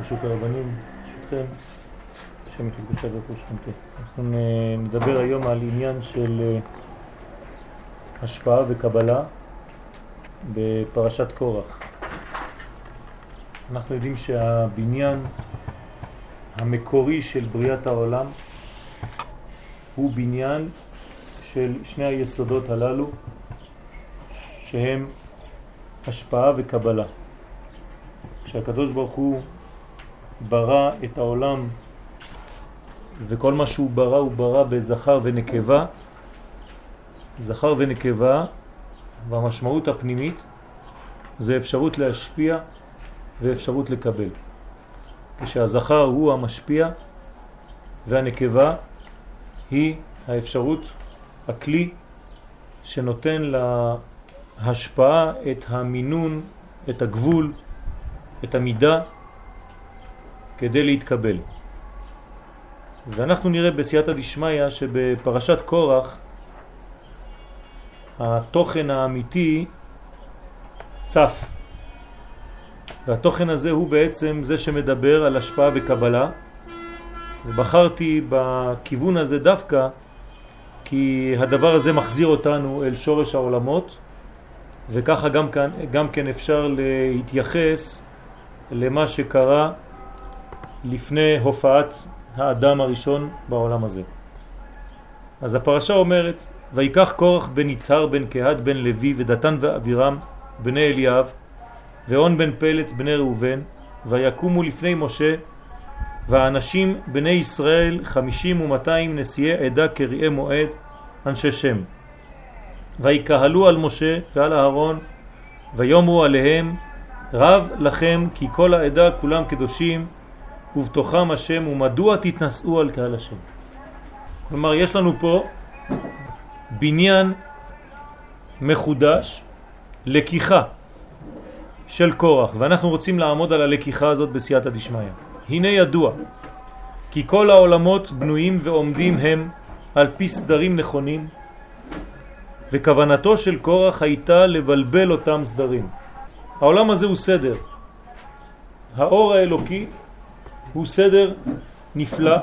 רשות הרבנים, ברשותכם, השם יחיד קדושה ברוך שכנתו. אנחנו נדבר היום על עניין של אה, השפעה וקבלה בפרשת קורח. אנחנו יודעים שהבניין המקורי של בריאת העולם הוא בניין של שני היסודות הללו שהם השפעה וקבלה. כשהקדוש ברוך הוא ברא את העולם וכל מה שהוא ברא הוא ברא בזכר ונקבה, זכר ונקבה והמשמעות הפנימית זה אפשרות להשפיע ואפשרות לקבל. כשהזכר הוא המשפיע והנקבה היא האפשרות, הכלי שנותן להשפעה את המינון, את הגבול, את המידה כדי להתקבל. ואנחנו נראה בסייעתא דשמיא שבפרשת קורח התוכן האמיתי צף. והתוכן הזה הוא בעצם זה שמדבר על השפעה וקבלה. ובחרתי בכיוון הזה דווקא כי הדבר הזה מחזיר אותנו אל שורש העולמות וככה גם כאן, גם כן אפשר להתייחס למה שקרה לפני הופעת האדם הראשון בעולם הזה. אז הפרשה אומרת, ויקח קורח בן יצהר בן קהת בן לוי ודתן ואבירם בני אליאב ואון בן פלט בני ראובן ויקומו לפני משה והאנשים בני ישראל חמישים ומאתיים נשיאי עדה קריאי מועד אנשי שם ויקהלו על משה ועל אהרון ויאמרו עליהם רב לכם כי כל העדה כולם קדושים ובתוכם השם ומדוע תתנשאו על קהל השם. כלומר יש לנו פה בניין מחודש, לקיחה של קורח ואנחנו רוצים לעמוד על הלקיחה הזאת בסייעתא דשמיא. הנה ידוע כי כל העולמות בנויים ועומדים הם על פי סדרים נכונים וכוונתו של קורח הייתה לבלבל אותם סדרים. העולם הזה הוא סדר. האור האלוקי הוא סדר נפלא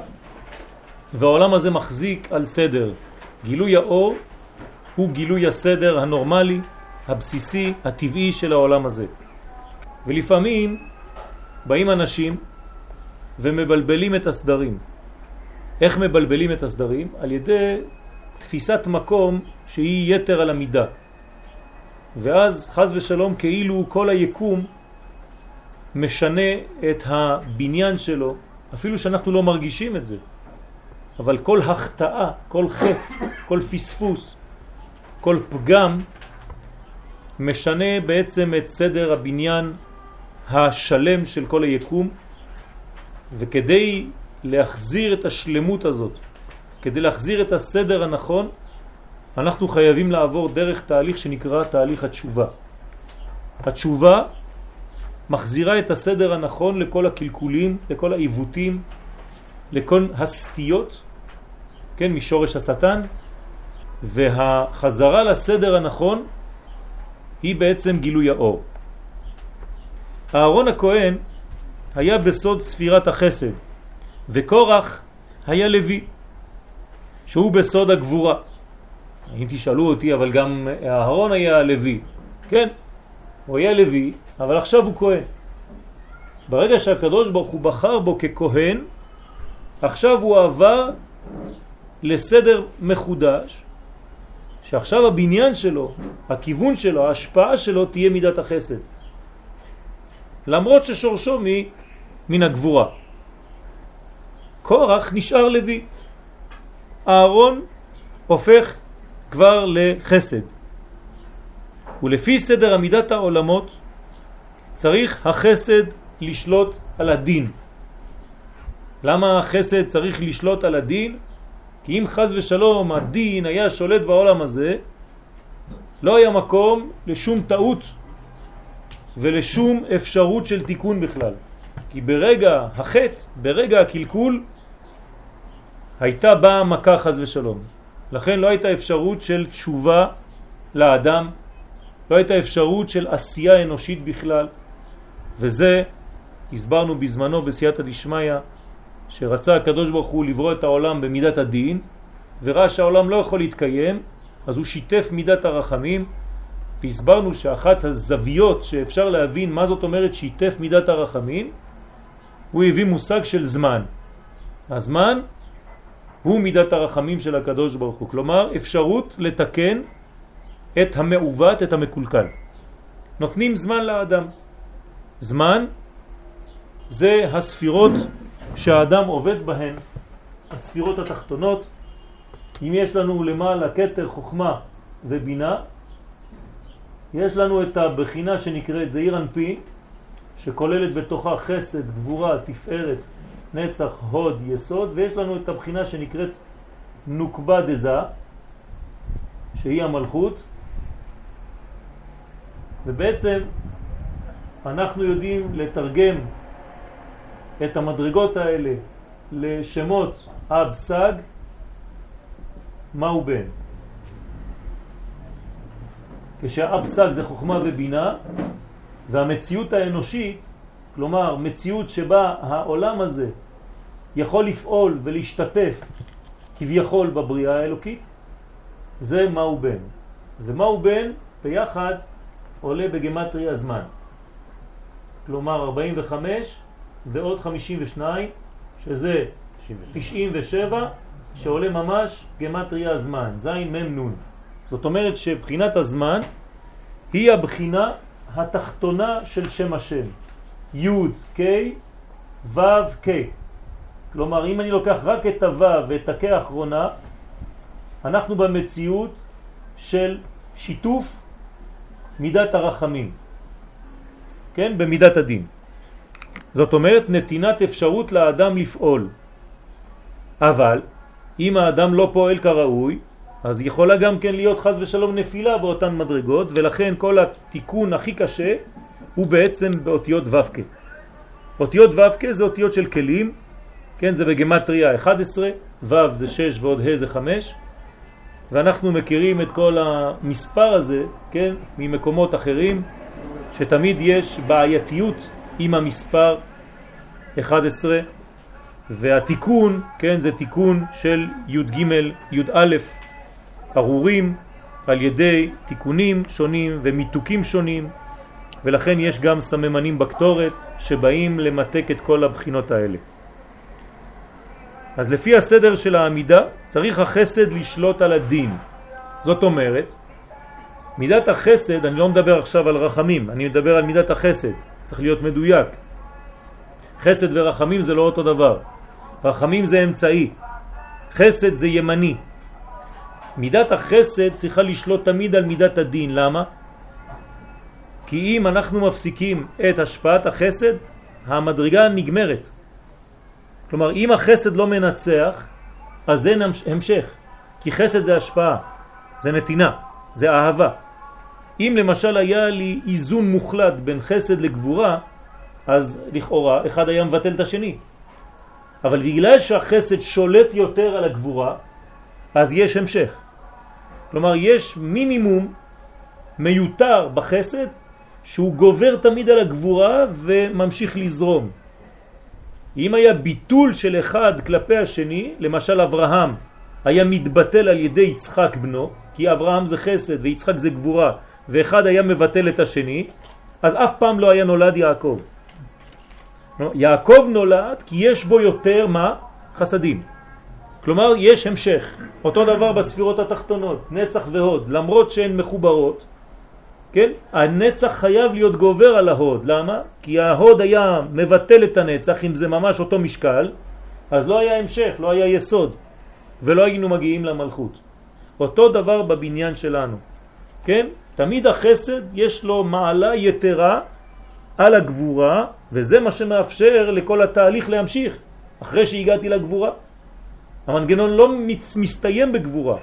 והעולם הזה מחזיק על סדר. גילוי האור הוא גילוי הסדר הנורמלי, הבסיסי, הטבעי של העולם הזה. ולפעמים באים אנשים ומבלבלים את הסדרים. איך מבלבלים את הסדרים? על ידי תפיסת מקום שהיא יתר על המידה. ואז חז ושלום כאילו כל היקום משנה את הבניין שלו, אפילו שאנחנו לא מרגישים את זה. אבל כל החטאה, כל חטא, כל פספוס, כל פגם, משנה בעצם את סדר הבניין השלם של כל היקום, וכדי להחזיר את השלמות הזאת, כדי להחזיר את הסדר הנכון, אנחנו חייבים לעבור דרך תהליך שנקרא תהליך התשובה. התשובה מחזירה את הסדר הנכון לכל הקלקולים, לכל העיוותים, לכל הסטיות, כן, משורש השטן, והחזרה לסדר הנכון היא בעצם גילוי האור. אהרון הכהן היה בסוד ספירת החסד, וקורח היה לוי, שהוא בסוד הגבורה. אם תשאלו אותי, אבל גם אהרון היה לוי, כן, הוא היה לוי, אבל עכשיו הוא כהן. ברגע שהקדוש ברוך הוא בחר בו ככהן, עכשיו הוא עבר לסדר מחודש, שעכשיו הבניין שלו, הכיוון שלו, ההשפעה שלו תהיה מידת החסד. למרות ששורשו מ, מן הגבורה. קורח נשאר לוי. אהרון הופך כבר לחסד. ולפי סדר עמידת העולמות צריך החסד לשלוט על הדין. למה החסד צריך לשלוט על הדין? כי אם חז ושלום הדין היה שולט בעולם הזה, לא היה מקום לשום טעות ולשום אפשרות של תיקון בכלל. כי ברגע החטא, ברגע הקלקול, הייתה באה מכה חז ושלום. לכן לא הייתה אפשרות של תשובה לאדם, לא הייתה אפשרות של עשייה אנושית בכלל, וזה הסברנו בזמנו בסייעתא דשמיא שרצה הקדוש ברוך הוא לברוא את העולם במידת הדין וראה שהעולם לא יכול להתקיים אז הוא שיתף מידת הרחמים והסברנו שאחת הזוויות שאפשר להבין מה זאת אומרת שיתף מידת הרחמים הוא הביא מושג של זמן. הזמן הוא מידת הרחמים של הקדוש ברוך הוא כלומר אפשרות לתקן את המעוות, את המקולקל. נותנים זמן לאדם זמן זה הספירות שהאדם עובד בהן, הספירות התחתונות. אם יש לנו למעלה כתר חוכמה ובינה, יש לנו את הבחינה שנקראת זעיר אנפי, שכוללת בתוכה חסד, גבורה, תפארת, נצח, הוד, יסוד, ויש לנו את הבחינה שנקראת נוקבה דזה, שהיא המלכות, ובעצם אנחנו יודעים לתרגם את המדרגות האלה לשמות אב סג, מהו בן? כשאב סג זה חוכמה ובינה, והמציאות האנושית, כלומר מציאות שבה העולם הזה יכול לפעול ולהשתתף כביכול בבריאה האלוקית, זה מהו בן. ומהו בן ביחד עולה בגמטרי הזמן. כלומר 45 ועוד 52, שזה 97, שעולה ממש גמטריה הזמן, זין מם נון. זאת אומרת שבחינת הזמן היא הבחינה התחתונה של שם השם. י' ק' ו' ק'. כלומר, אם אני לוקח רק את הו' ואת הק' האחרונה, אנחנו במציאות של שיתוף מידת הרחמים, כן? במידת הדין. זאת אומרת נתינת אפשרות לאדם לפעול. אבל אם האדם לא פועל כראוי, אז יכולה גם כן להיות חז ושלום נפילה באותן מדרגות, ולכן כל התיקון הכי קשה הוא בעצם באותיות ו"ק. אותיות ו"ק זה אותיות של כלים, כן, זה בגמטריה 11, ו' זה 6 ועוד ה' זה 5, ואנחנו מכירים את כל המספר הזה, כן, ממקומות אחרים, שתמיד יש בעייתיות עם המספר 11 והתיקון, כן, זה תיקון של י"ג, י"א ארורים על ידי תיקונים שונים ומיתוקים שונים ולכן יש גם סממנים בקטורת שבאים למתק את כל הבחינות האלה. אז לפי הסדר של העמידה צריך החסד לשלוט על הדין. זאת אומרת, מידת החסד, אני לא מדבר עכשיו על רחמים, אני מדבר על מידת החסד. צריך להיות מדויק. חסד ורחמים זה לא אותו דבר. רחמים זה אמצעי, חסד זה ימני. מידת החסד צריכה לשלוט תמיד על מידת הדין. למה? כי אם אנחנו מפסיקים את השפעת החסד, המדרגה נגמרת. כלומר, אם החסד לא מנצח, אז אין המשך. כי חסד זה השפעה, זה נתינה, זה אהבה. אם למשל היה לי איזון מוחלט בין חסד לגבורה, אז לכאורה אחד היה מבטל את השני. אבל בגלל שהחסד שולט יותר על הגבורה, אז יש המשך. כלומר, יש מינימום מיותר בחסד שהוא גובר תמיד על הגבורה וממשיך לזרום. אם היה ביטול של אחד כלפי השני, למשל אברהם היה מתבטל על ידי יצחק בנו, כי אברהם זה חסד ויצחק זה גבורה, ואחד היה מבטל את השני, אז אף פעם לא היה נולד יעקב. יעקב נולד כי יש בו יותר מה? חסדים. כלומר יש המשך. אותו דבר בספירות התחתונות, נצח והוד, למרות שהן מחוברות, כן? הנצח חייב להיות גובר על ההוד. למה? כי ההוד היה מבטל את הנצח, אם זה ממש אותו משקל, אז לא היה המשך, לא היה יסוד, ולא היינו מגיעים למלכות. אותו דבר בבניין שלנו, כן? תמיד החסד יש לו מעלה יתרה על הגבורה, וזה מה שמאפשר לכל התהליך להמשיך, אחרי שהגעתי לגבורה. המנגנון לא מסתיים בגבורה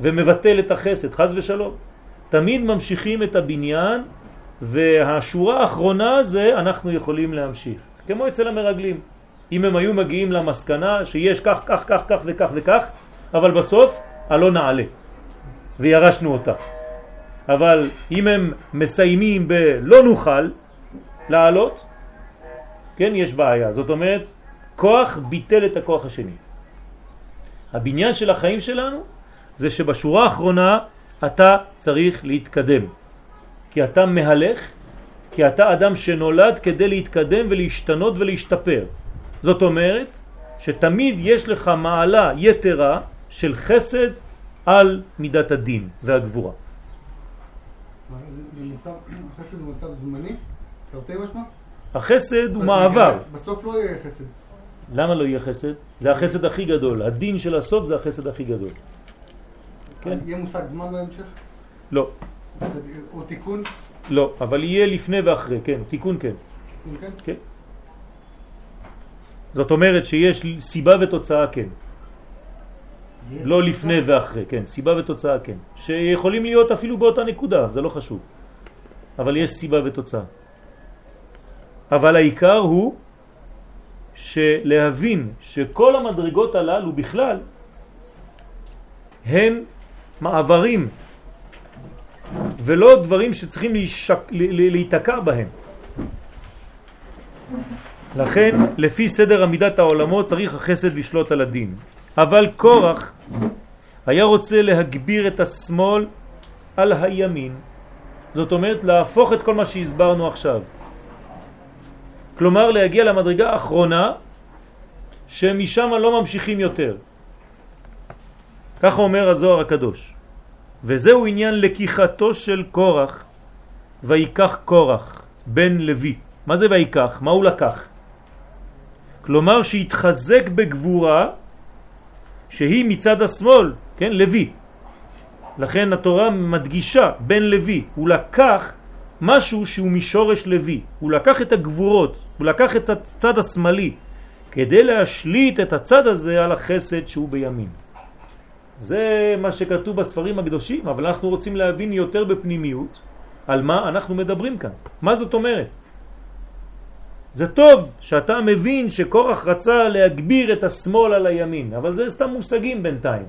ומבטל את החסד, חז ושלום. תמיד ממשיכים את הבניין, והשורה האחרונה זה אנחנו יכולים להמשיך. כמו אצל המרגלים. אם הם היו מגיעים למסקנה שיש כך, כך, כך, כך וכך וכך, אבל בסוף הלא נעלה, וירשנו אותה. אבל אם הם מסיימים בלא נוכל לעלות, כן, יש בעיה. זאת אומרת, כוח ביטל את הכוח השני. הבניין של החיים שלנו זה שבשורה האחרונה אתה צריך להתקדם. כי אתה מהלך, כי אתה אדם שנולד כדי להתקדם ולהשתנות ולהשתפר. זאת אומרת שתמיד יש לך מעלה יתרה של חסד על מידת הדין והגבורה. החסד הוא מצב זמני? תרתי משמע? החסד הוא מעבר. בסוף לא יהיה חסד. למה לא יהיה חסד? זה החסד הכי גדול. הדין של הסוף זה החסד הכי גדול. כן. יהיה מושג זמן בהמשך? לא. או תיקון? לא, אבל יהיה לפני ואחרי, כן, תיקון כן. תיקון כן? כן. זאת אומרת שיש סיבה ותוצאה כן. לא לפני ואחרי, כן, סיבה ותוצאה כן. שיכולים להיות אפילו באותה נקודה, זה לא חשוב. אבל יש סיבה ותוצאה. אבל העיקר הוא שלהבין שכל המדרגות הללו בכלל הן מעברים ולא דברים שצריכים להישק, להיתקע בהם. לכן, לפי סדר עמידת העולמות צריך החסד לשלוט על הדין. אבל קורח היה רוצה להגביר את השמאל על הימין. זאת אומרת, להפוך את כל מה שהסברנו עכשיו. כלומר, להגיע למדרגה האחרונה, שמשם לא ממשיכים יותר. ככה אומר הזוהר הקדוש. וזהו עניין לקיחתו של קורח, ויקח קורח, בן לוי. מה זה ויקח? מה הוא לקח? כלומר שהתחזק בגבורה שהיא מצד השמאל, כן, לוי. לכן התורה מדגישה בן לוי, הוא לקח משהו שהוא משורש לוי, הוא לקח את הגבורות, הוא לקח את הצד השמאלי כדי להשליט את הצד הזה על החסד שהוא בימין. זה מה שכתוב בספרים הקדושים, אבל אנחנו רוצים להבין יותר בפנימיות על מה אנחנו מדברים כאן. מה זאת אומרת? זה טוב שאתה מבין שקורח רצה להגביר את השמאל על הימין, אבל זה סתם מושגים בינתיים.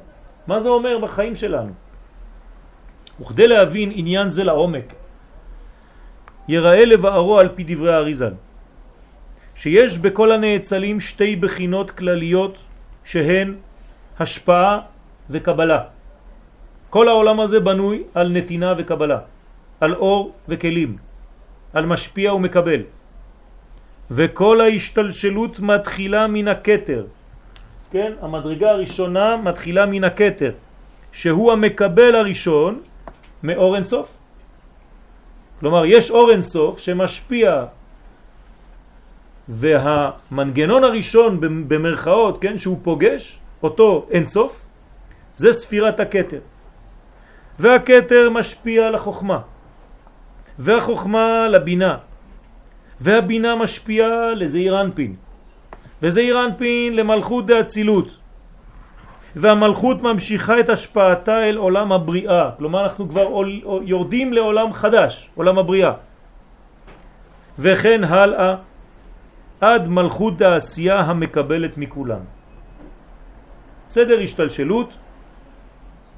מה זה אומר בחיים שלנו? וכדי להבין עניין זה לעומק, יראה לבארו על פי דברי האריזל, שיש בכל הנאצלים שתי בחינות כלליות שהן השפעה וקבלה. כל העולם הזה בנוי על נתינה וקבלה, על אור וכלים, על משפיע ומקבל. וכל ההשתלשלות מתחילה מן הקטר. כן? המדרגה הראשונה מתחילה מן הקטר, שהוא המקבל הראשון מאור אינסוף. כלומר, יש אור אינסוף שמשפיע והמנגנון הראשון במרכאות, כן, שהוא פוגש, אותו אינסוף, זה ספירת הקטר. והקטר משפיע על החוכמה, והחוכמה לבינה, והבינה משפיעה לזעיר אנפין, וזעיר אנפין למלכות דאצילות, והמלכות ממשיכה את השפעתה אל עולם הבריאה, כלומר אנחנו כבר יורדים לעולם חדש, עולם הבריאה, וכן הלאה עד מלכות העשייה המקבלת מכולם. סדר השתלשלות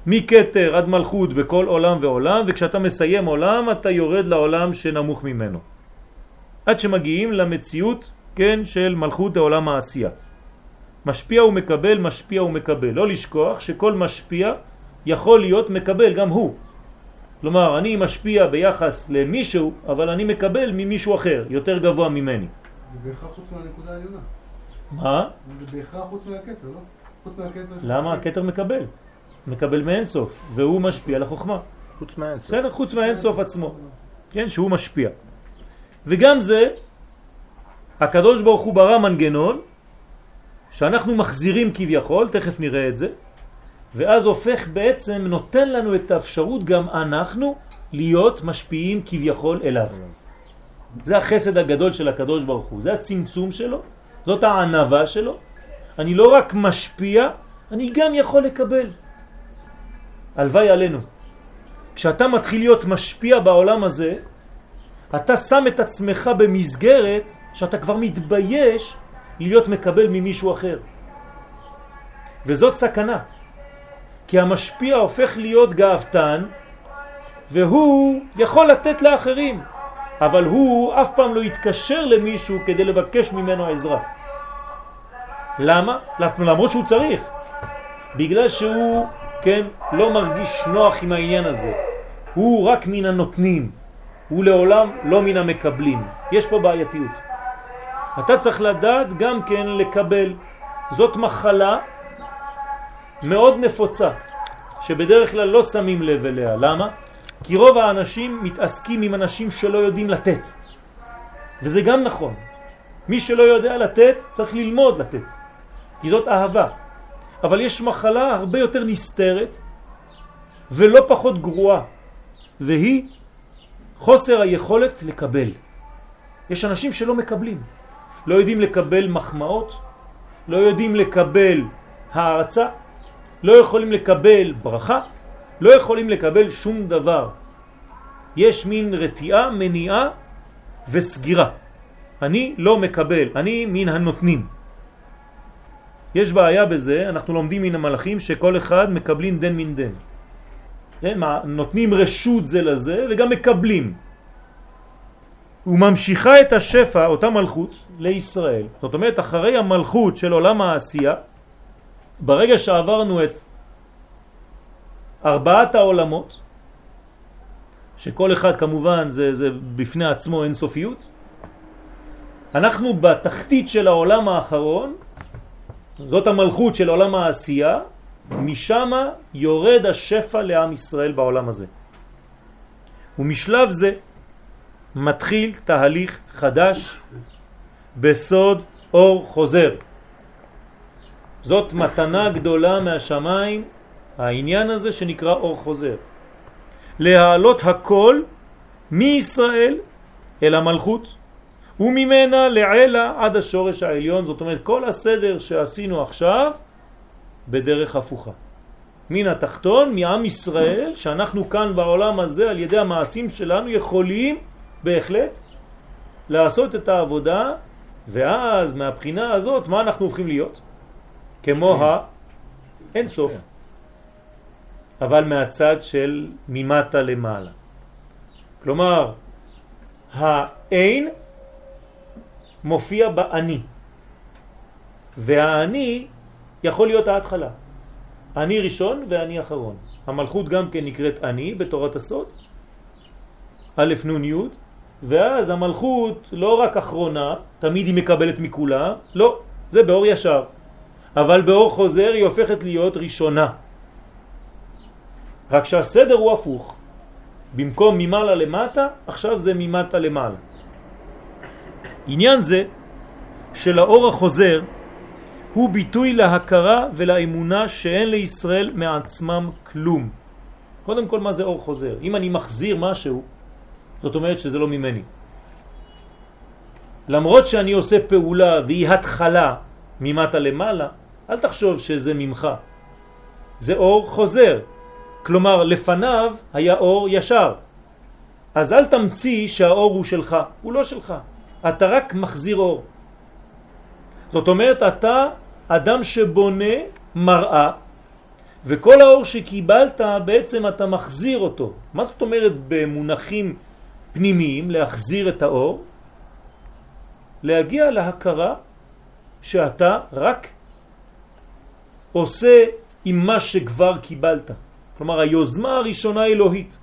מקטר עד מלכות בכל עולם ועולם, וכשאתה מסיים עולם אתה יורד לעולם שנמוך ממנו. עד שמגיעים למציאות, כן, של מלכות העולם העשייה. משפיע ומקבל, משפיע ומקבל. לא לשכוח שכל משפיע יכול להיות מקבל גם הוא. כלומר, אני משפיע ביחס למישהו, אבל אני מקבל ממישהו אחר, יותר גבוה ממני. זה בהכרח חוץ מהנקודה העליונה. מה? זה בהכרח חוץ מהכתר, לא? חוץ מהכתר... למה הכתר מקבל? מקבל מאינסוף, והוא משפיע לחוכמה. חוץ מהאינסוף. בסדר, חוץ מהאינסוף עצמו. כן, שהוא משפיע. וגם זה, הקדוש ברוך הוא ברא מנגנון שאנחנו מחזירים כביכול, תכף נראה את זה, ואז הופך בעצם, נותן לנו את האפשרות גם אנחנו להיות משפיעים כביכול אליו. זה החסד הגדול של הקדוש ברוך הוא, זה הצמצום שלו, זאת הענבה שלו. אני לא רק משפיע, אני גם יכול לקבל. הלוואי עלינו. כשאתה מתחיל להיות משפיע בעולם הזה, אתה שם את עצמך במסגרת שאתה כבר מתבייש להיות מקבל ממישהו אחר. וזאת סכנה. כי המשפיע הופך להיות גאוותן, והוא יכול לתת לאחרים. אבל הוא אף פעם לא יתקשר למישהו כדי לבקש ממנו עזרה. למה? למרות שהוא צריך. בגלל שהוא, כן, לא מרגיש נוח עם העניין הזה. הוא רק מן הנותנים, הוא לעולם לא מן המקבלים. יש פה בעייתיות. אתה צריך לדעת גם כן לקבל. זאת מחלה מאוד נפוצה, שבדרך כלל לא שמים לב אליה. למה? כי רוב האנשים מתעסקים עם אנשים שלא יודעים לתת. וזה גם נכון. מי שלא יודע לתת, צריך ללמוד לתת. כי זאת אהבה. אבל יש מחלה הרבה יותר נסתרת ולא פחות גרועה, והיא חוסר היכולת לקבל. יש אנשים שלא מקבלים. לא יודעים לקבל מחמאות, לא יודעים לקבל הערצה, לא יכולים לקבל ברכה, לא יכולים לקבל שום דבר. יש מין רתיעה, מניעה וסגירה. אני לא מקבל, אני מן הנותנים. יש בעיה בזה, אנחנו לומדים מן המלאכים שכל אחד מקבלים דן מן דן. כן, נותנים רשות זה לזה וגם מקבלים. וממשיכה את השפע, אותה מלכות, לישראל. זאת אומרת, אחרי המלכות של עולם העשייה, ברגע שעברנו את ארבעת העולמות, שכל אחד כמובן זה, זה בפני עצמו אינסופיות, אנחנו בתחתית של העולם האחרון, זאת המלכות של עולם העשייה, משם יורד השפע לעם ישראל בעולם הזה. ומשלב זה מתחיל תהליך חדש בסוד אור חוזר. זאת מתנה גדולה מהשמיים, העניין הזה שנקרא אור חוזר. להעלות הכל מישראל אל המלכות וממנה לעלה עד השורש העליון, זאת אומרת כל הסדר שעשינו עכשיו בדרך הפוכה. מן התחתון, מעם ישראל, שאנחנו כאן בעולם הזה על ידי המעשים שלנו יכולים בהחלט לעשות את העבודה ואז מהבחינה הזאת מה אנחנו הופכים להיות? כמו האין סוף. אבל מהצד של ממטה למעלה. כלומר, האין מופיע באני, והאני יכול להיות ההתחלה. אני ראשון ואני אחרון. המלכות גם כן נקראת אני בתורת הסוד, א' נ' י', ואז המלכות לא רק אחרונה, תמיד היא מקבלת מכולה, לא, זה באור ישר. אבל באור חוזר היא הופכת להיות ראשונה. רק שהסדר הוא הפוך. במקום ממעלה למטה, עכשיו זה ממטה למעלה. עניין זה של האור החוזר הוא ביטוי להכרה ולאמונה שאין לישראל מעצמם כלום. קודם כל מה זה אור חוזר? אם אני מחזיר משהו, זאת אומרת שזה לא ממני. למרות שאני עושה פעולה והיא התחלה ממטה למעלה, אל תחשוב שזה ממך. זה אור חוזר. כלומר, לפניו היה אור ישר. אז אל תמציא שהאור הוא שלך, הוא לא שלך. אתה רק מחזיר אור. זאת אומרת, אתה אדם שבונה מראה, וכל האור שקיבלת בעצם אתה מחזיר אותו. מה זאת אומרת במונחים פנימיים להחזיר את האור? להגיע להכרה שאתה רק עושה עם מה שכבר קיבלת. כלומר, היוזמה הראשונה אלוהית.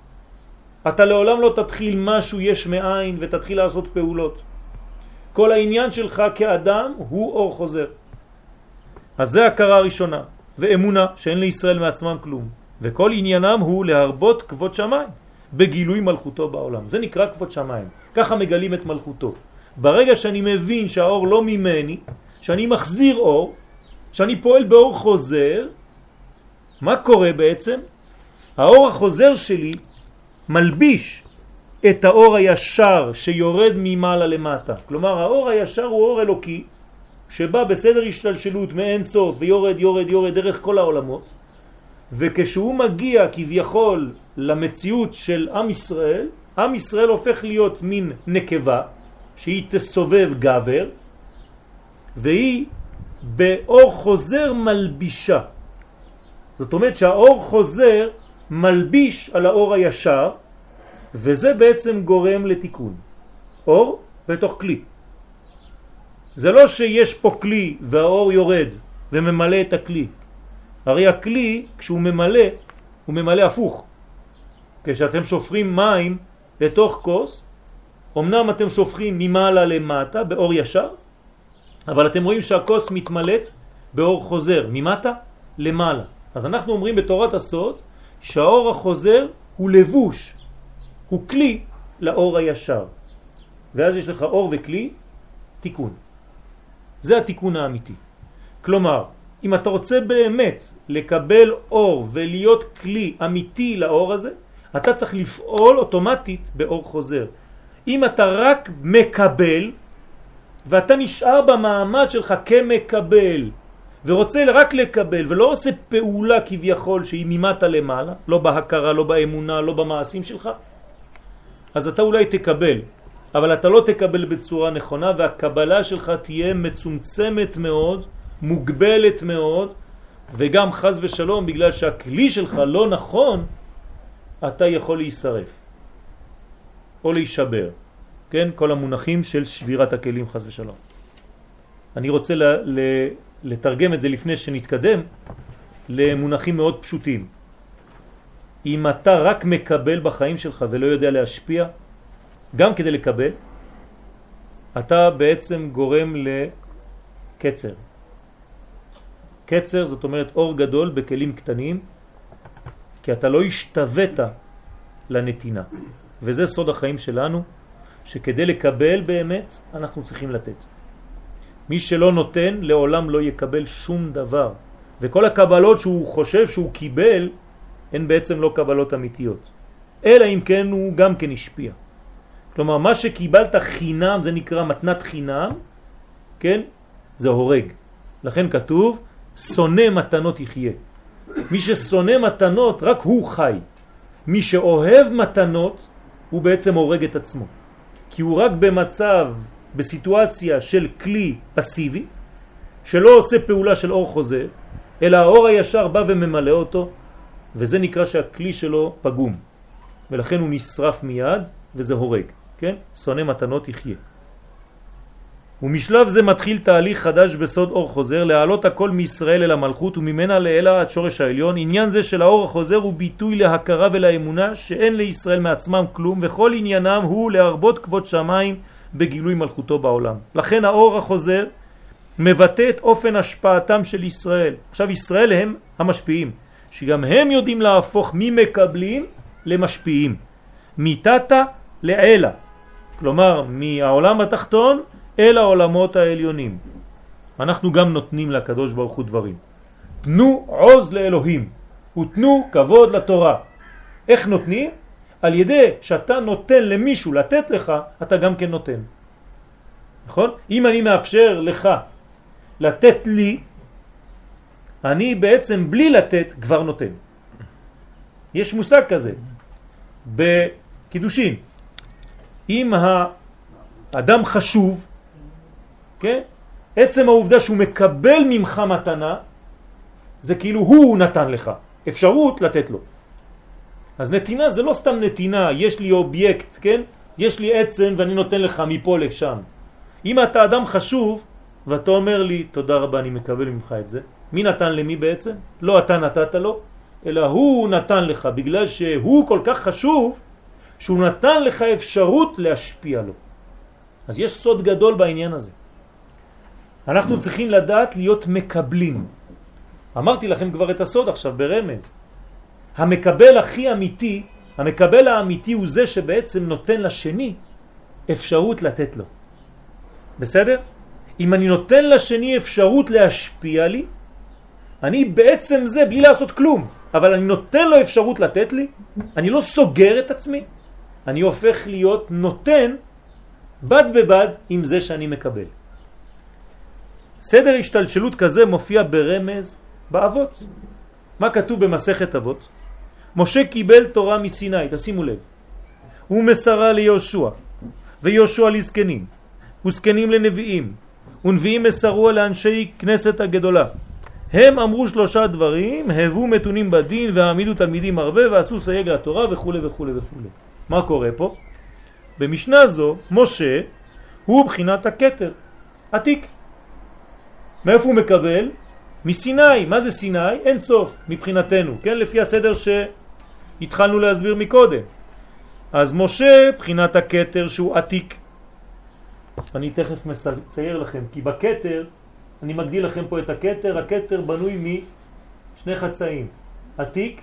אתה לעולם לא תתחיל משהו יש מאין ותתחיל לעשות פעולות. כל העניין שלך כאדם הוא אור חוזר. אז זה הכרה הראשונה, ואמונה שאין לישראל מעצמם כלום. וכל עניינם הוא להרבות כבוד שמיים בגילוי מלכותו בעולם. זה נקרא כבוד שמיים. ככה מגלים את מלכותו. ברגע שאני מבין שהאור לא ממני, שאני מחזיר אור, שאני פועל באור חוזר, מה קורה בעצם? האור החוזר שלי מלביש את האור הישר שיורד ממעלה למטה. כלומר, האור הישר הוא אור אלוקי שבא בסדר השתלשלות מאין סוף ויורד יורד יורד דרך כל העולמות וכשהוא מגיע כביכול למציאות של עם ישראל, עם ישראל הופך להיות מין נקבה שהיא תסובב גבר והיא באור חוזר מלבישה. זאת אומרת שהאור חוזר מלביש על האור הישר וזה בעצם גורם לתיקון. אור בתוך כלי. זה לא שיש פה כלי והאור יורד וממלא את הכלי. הרי הכלי, כשהוא ממלא, הוא ממלא הפוך. כשאתם שופרים מים לתוך כוס, אמנם אתם שופכים ממעלה למטה באור ישר, אבל אתם רואים שהכוס מתמלאת באור חוזר, ממטה למעלה. אז אנחנו אומרים בתורת הסוד שהאור החוזר הוא לבוש, הוא כלי לאור הישר. ואז יש לך אור וכלי, תיקון. זה התיקון האמיתי. כלומר, אם אתה רוצה באמת לקבל אור ולהיות כלי אמיתי לאור הזה, אתה צריך לפעול אוטומטית באור חוזר. אם אתה רק מקבל, ואתה נשאר במעמד שלך כמקבל, ורוצה רק לקבל, ולא עושה פעולה כביכול שהיא ממטה למעלה, לא בהכרה, לא באמונה, לא במעשים שלך, אז אתה אולי תקבל, אבל אתה לא תקבל בצורה נכונה, והקבלה שלך תהיה מצומצמת מאוד, מוגבלת מאוד, וגם חז ושלום, בגלל שהכלי שלך לא נכון, אתה יכול להישרף או להישבר. כן? כל המונחים של שבירת הכלים חז ושלום. אני רוצה לתרגם את זה לפני שנתקדם למונחים מאוד פשוטים. אם אתה רק מקבל בחיים שלך ולא יודע להשפיע, גם כדי לקבל, אתה בעצם גורם לקצר. קצר זאת אומרת אור גדול בכלים קטנים, כי אתה לא השתווית לנתינה. וזה סוד החיים שלנו, שכדי לקבל באמת אנחנו צריכים לתת. מי שלא נותן לעולם לא יקבל שום דבר. וכל הקבלות שהוא חושב שהוא קיבל הן בעצם לא קבלות אמיתיות. אלא אם כן הוא גם כן השפיע. כלומר, מה שקיבלת חינם, זה נקרא מתנת חינם, כן? זה הורג. לכן כתוב, שונא מתנות יחיה. מי ששונא מתנות, רק הוא חי. מי שאוהב מתנות, הוא בעצם הורג את עצמו. כי הוא רק במצב, בסיטואציה של כלי פסיבי, שלא עושה פעולה של אור חוזר, אלא האור הישר בא וממלא אותו, וזה נקרא שהכלי שלו פגום. ולכן הוא נשרף מיד, וזה הורג, כן? שונא מתנות יחיה. ומשלב זה מתחיל תהליך חדש בסוד אור חוזר, להעלות הכל מישראל אל המלכות וממנה לאלה עד שורש העליון. עניין זה של האור החוזר הוא ביטוי להכרה ולאמונה שאין לישראל מעצמם כלום, וכל עניינם הוא להרבות כבוד שמיים בגילוי מלכותו בעולם. לכן האור החוזר מבטא את אופן השפעתם של ישראל. עכשיו ישראל הם המשפיעים, שגם הם יודעים להפוך ממקבלים למשפיעים, מתתה לאלה. כלומר, מהעולם התחתון אל העולמות העליונים. אנחנו גם נותנים לקדוש ברוך הוא דברים. תנו עוז לאלוהים ותנו כבוד לתורה. איך נותנים? על ידי שאתה נותן למישהו לתת לך, אתה גם כן נותן. נכון? אם אני מאפשר לך לתת לי, אני בעצם בלי לתת כבר נותן. יש מושג כזה בקידושין. אם האדם חשוב, כן? עצם העובדה שהוא מקבל ממך מתנה, זה כאילו הוא נתן לך אפשרות לתת לו. אז נתינה זה לא סתם נתינה, יש לי אובייקט, כן? יש לי עצם ואני נותן לך מפה לשם. אם אתה אדם חשוב ואתה אומר לי, תודה רבה, אני מקבל ממך את זה, מי נתן למי בעצם? לא אתה נתת לו, אלא הוא נתן לך, בגלל שהוא כל כך חשוב, שהוא נתן לך אפשרות להשפיע לו. אז יש סוד גדול בעניין הזה. אנחנו צריכים לדעת להיות מקבלים. אמרתי לכם כבר את הסוד עכשיו ברמז. המקבל הכי אמיתי, המקבל האמיתי הוא זה שבעצם נותן לשני אפשרות לתת לו. בסדר? אם אני נותן לשני אפשרות להשפיע לי, אני בעצם זה בלי לעשות כלום, אבל אני נותן לו אפשרות לתת לי, אני לא סוגר את עצמי, אני הופך להיות נותן בד בבד עם זה שאני מקבל. סדר השתלשלות כזה מופיע ברמז באבות. מה כתוב במסכת אבות? משה קיבל תורה מסיני, תשימו לב. הוא מסרה ליהושע, ויהושע לזקנים, וזקנים לנביאים, ונביאים מסרו לאנשי כנסת הגדולה. הם אמרו שלושה דברים, הבו מתונים בדין והעמידו תלמידים הרבה ועשו סייג לתורה וכו' וכו' וכו'. מה קורה פה? במשנה זו, משה הוא בחינת הכתר, עתיק. מאיפה הוא מקבל? מסיני. מה זה סיני? אין סוף מבחינתנו, כן? לפי הסדר שהתחלנו להסביר מקודם. אז משה בחינת הכתר שהוא עתיק. אני תכף מצייר לכם, כי בכתר, אני מגדיל לכם פה את הכתר, הכתר בנוי משני חצאים, עתיק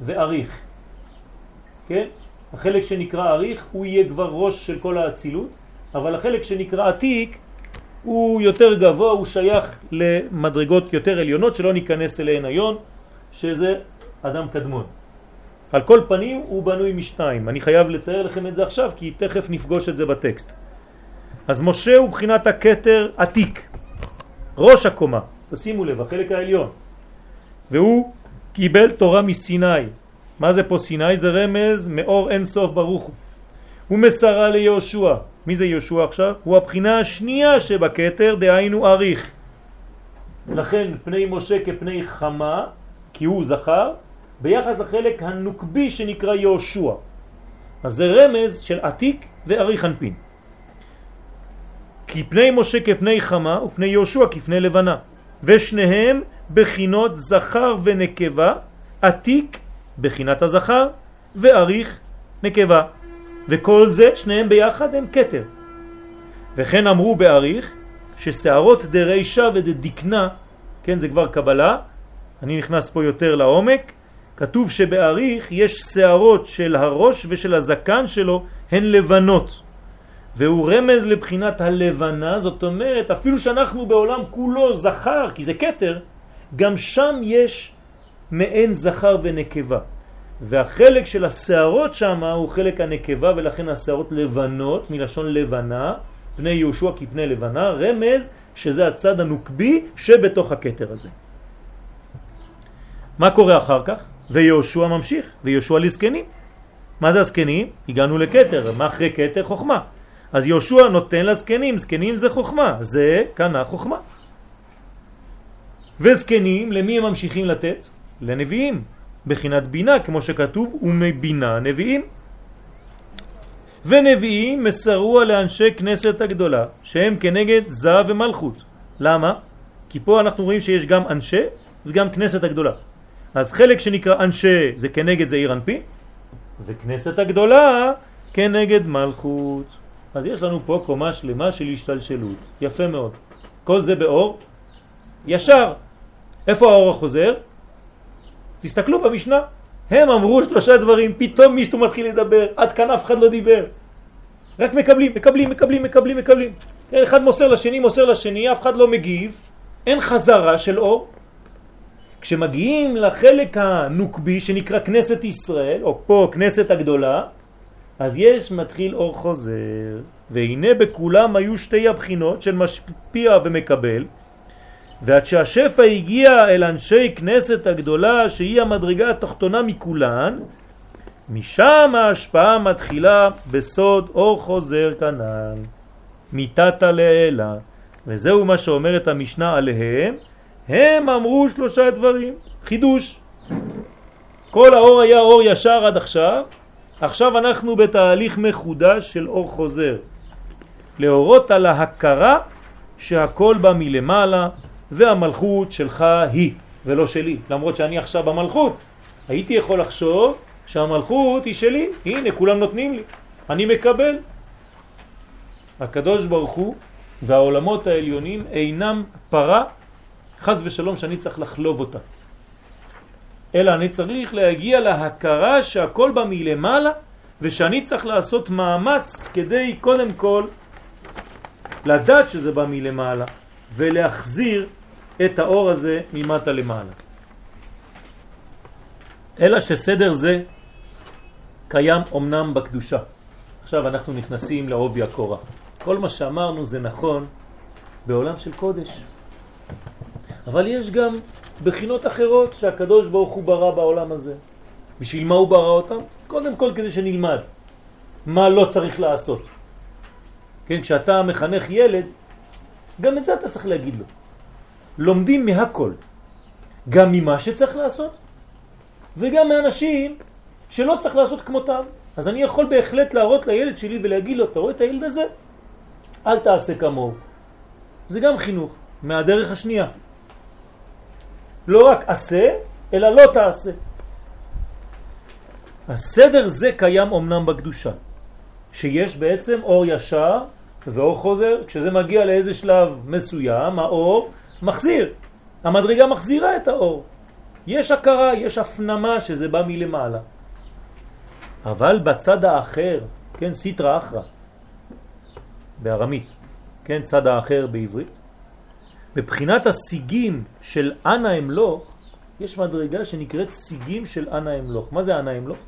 ואריך. כן? החלק שנקרא אריך הוא יהיה כבר ראש של כל האצילות, אבל החלק שנקרא עתיק הוא יותר גבוה, הוא שייך למדרגות יותר עליונות שלא ניכנס אליהן היום, שזה אדם קדמון. על כל פנים הוא בנוי משתיים. אני חייב לצייר לכם את זה עכשיו כי תכף נפגוש את זה בטקסט. אז משה הוא בחינת הכתר עתיק, ראש הקומה, תשימו לב, החלק העליון. והוא קיבל תורה מסיני. מה זה פה סיני? זה רמז מאור אין סוף ברוך הוא. הוא מסרה ליהושע. מי זה יהושע עכשיו? הוא הבחינה השנייה שבכתר, דהיינו אריך. לכן פני משה כפני חמה, כי הוא זכר, ביחס לחלק הנוקבי שנקרא יהושע. אז זה רמז של עתיק ואריך אנפין. כי פני משה כפני חמה ופני יהושע כפני לבנה. ושניהם בחינות זכר ונקבה, עתיק בחינת הזכר ואריך נקבה. וכל זה, שניהם ביחד הם כתר. וכן אמרו באריך ששערות דרישה ודדקנה, כן זה כבר קבלה, אני נכנס פה יותר לעומק, כתוב שבאריך יש שערות של הראש ושל הזקן שלו הן לבנות. והוא רמז לבחינת הלבנה, זאת אומרת אפילו שאנחנו בעולם כולו זכר, כי זה כתר, גם שם יש מעין זכר ונקבה. והחלק של השערות שם הוא חלק הנקבה ולכן השערות לבנות מלשון לבנה, פני יהושע כפני לבנה, רמז שזה הצד הנוקבי שבתוך הכתר הזה. מה קורה אחר כך? ויהושע ממשיך, ויהושע לזקנים. מה זה הזקנים? הגענו לכתר, מה אחרי כתר? חוכמה. אז יהושע נותן לזקנים, זקנים זה חוכמה, זה קנה חוכמה. וזקנים, למי הם ממשיכים לתת? לנביאים, בחינת בינה, כמו שכתוב, ומבינה נביאים. ונביאים מסרו לאנשי כנסת הגדולה, שהם כנגד זע ומלכות. למה? כי פה אנחנו רואים שיש גם אנשי וגם כנסת הגדולה. אז חלק שנקרא אנשי זה כנגד זה עיר אנפי, וכנסת הגדולה כנגד מלכות. אז יש לנו פה קומה שלמה של השתלשלות. יפה מאוד. כל זה באור ישר. איפה האור החוזר? תסתכלו במשנה. הם אמרו שלושה דברים, פתאום מישהו מתחיל לדבר, עד כאן אף אחד לא דיבר. רק מקבלים, מקבלים, מקבלים, מקבלים, מקבלים. אחד מוסר לשני, מוסר לשני, אף אחד לא מגיב, אין חזרה של אור. כשמגיעים לחלק הנוקבי שנקרא כנסת ישראל, או פה כנסת הגדולה, אז יש מתחיל אור חוזר, והנה בכולם היו שתי הבחינות של משפיע ומקבל, ועד שהשפע הגיע אל אנשי כנסת הגדולה שהיא המדרגה התחתונה מכולן, משם ההשפעה מתחילה בסוד אור חוזר כנ"ל, מיתתה לאלה, וזהו מה שאומרת המשנה עליהם, הם אמרו שלושה דברים, חידוש. כל האור היה אור ישר עד עכשיו, עכשיו אנחנו בתהליך מחודש של אור חוזר. להורות על ההכרה שהכל בא מלמעלה והמלכות שלך היא ולא שלי. למרות שאני עכשיו במלכות, הייתי יכול לחשוב שהמלכות היא שלי, הנה כולם נותנים לי, אני מקבל. הקדוש ברוך הוא והעולמות העליונים אינם פרה חז ושלום שאני צריך לחלוב אותה. אלא אני צריך להגיע להכרה שהכל בא מלמעלה ושאני צריך לעשות מאמץ כדי קודם כל לדעת שזה בא מלמעלה ולהחזיר את האור הזה ממטה למעלה. אלא שסדר זה קיים אמנם בקדושה. עכשיו אנחנו נכנסים לעובי הקורה. כל מה שאמרנו זה נכון בעולם של קודש. אבל יש גם בחינות אחרות שהקדוש ברוך הוא ברא בעולם הזה. בשביל מה הוא ברא אותם? קודם כל כדי שנלמד מה לא צריך לעשות. כן, כשאתה מחנך ילד, גם את זה אתה צריך להגיד לו. לומדים מהכל, גם ממה שצריך לעשות, וגם מאנשים שלא צריך לעשות כמותם. אז אני יכול בהחלט להראות לילד שלי ולהגיד לו, אתה רואה את הילד הזה? אל תעשה כמוהו. זה גם חינוך, מהדרך השנייה. לא רק עשה, אלא לא תעשה. הסדר זה קיים אמנם בקדושה, שיש בעצם אור ישר ואור חוזר, כשזה מגיע לאיזה שלב מסוים, האור מחזיר, המדרגה מחזירה את האור. יש הכרה, יש הפנמה שזה בא מלמעלה. אבל בצד האחר, כן, סיטרה אחרא, בארמית, כן, צד האחר בעברית, מבחינת הסיגים של אנה אמלוך, יש מדרגה שנקראת סיגים של אנה אמלוך. מה זה אנה אמלוך?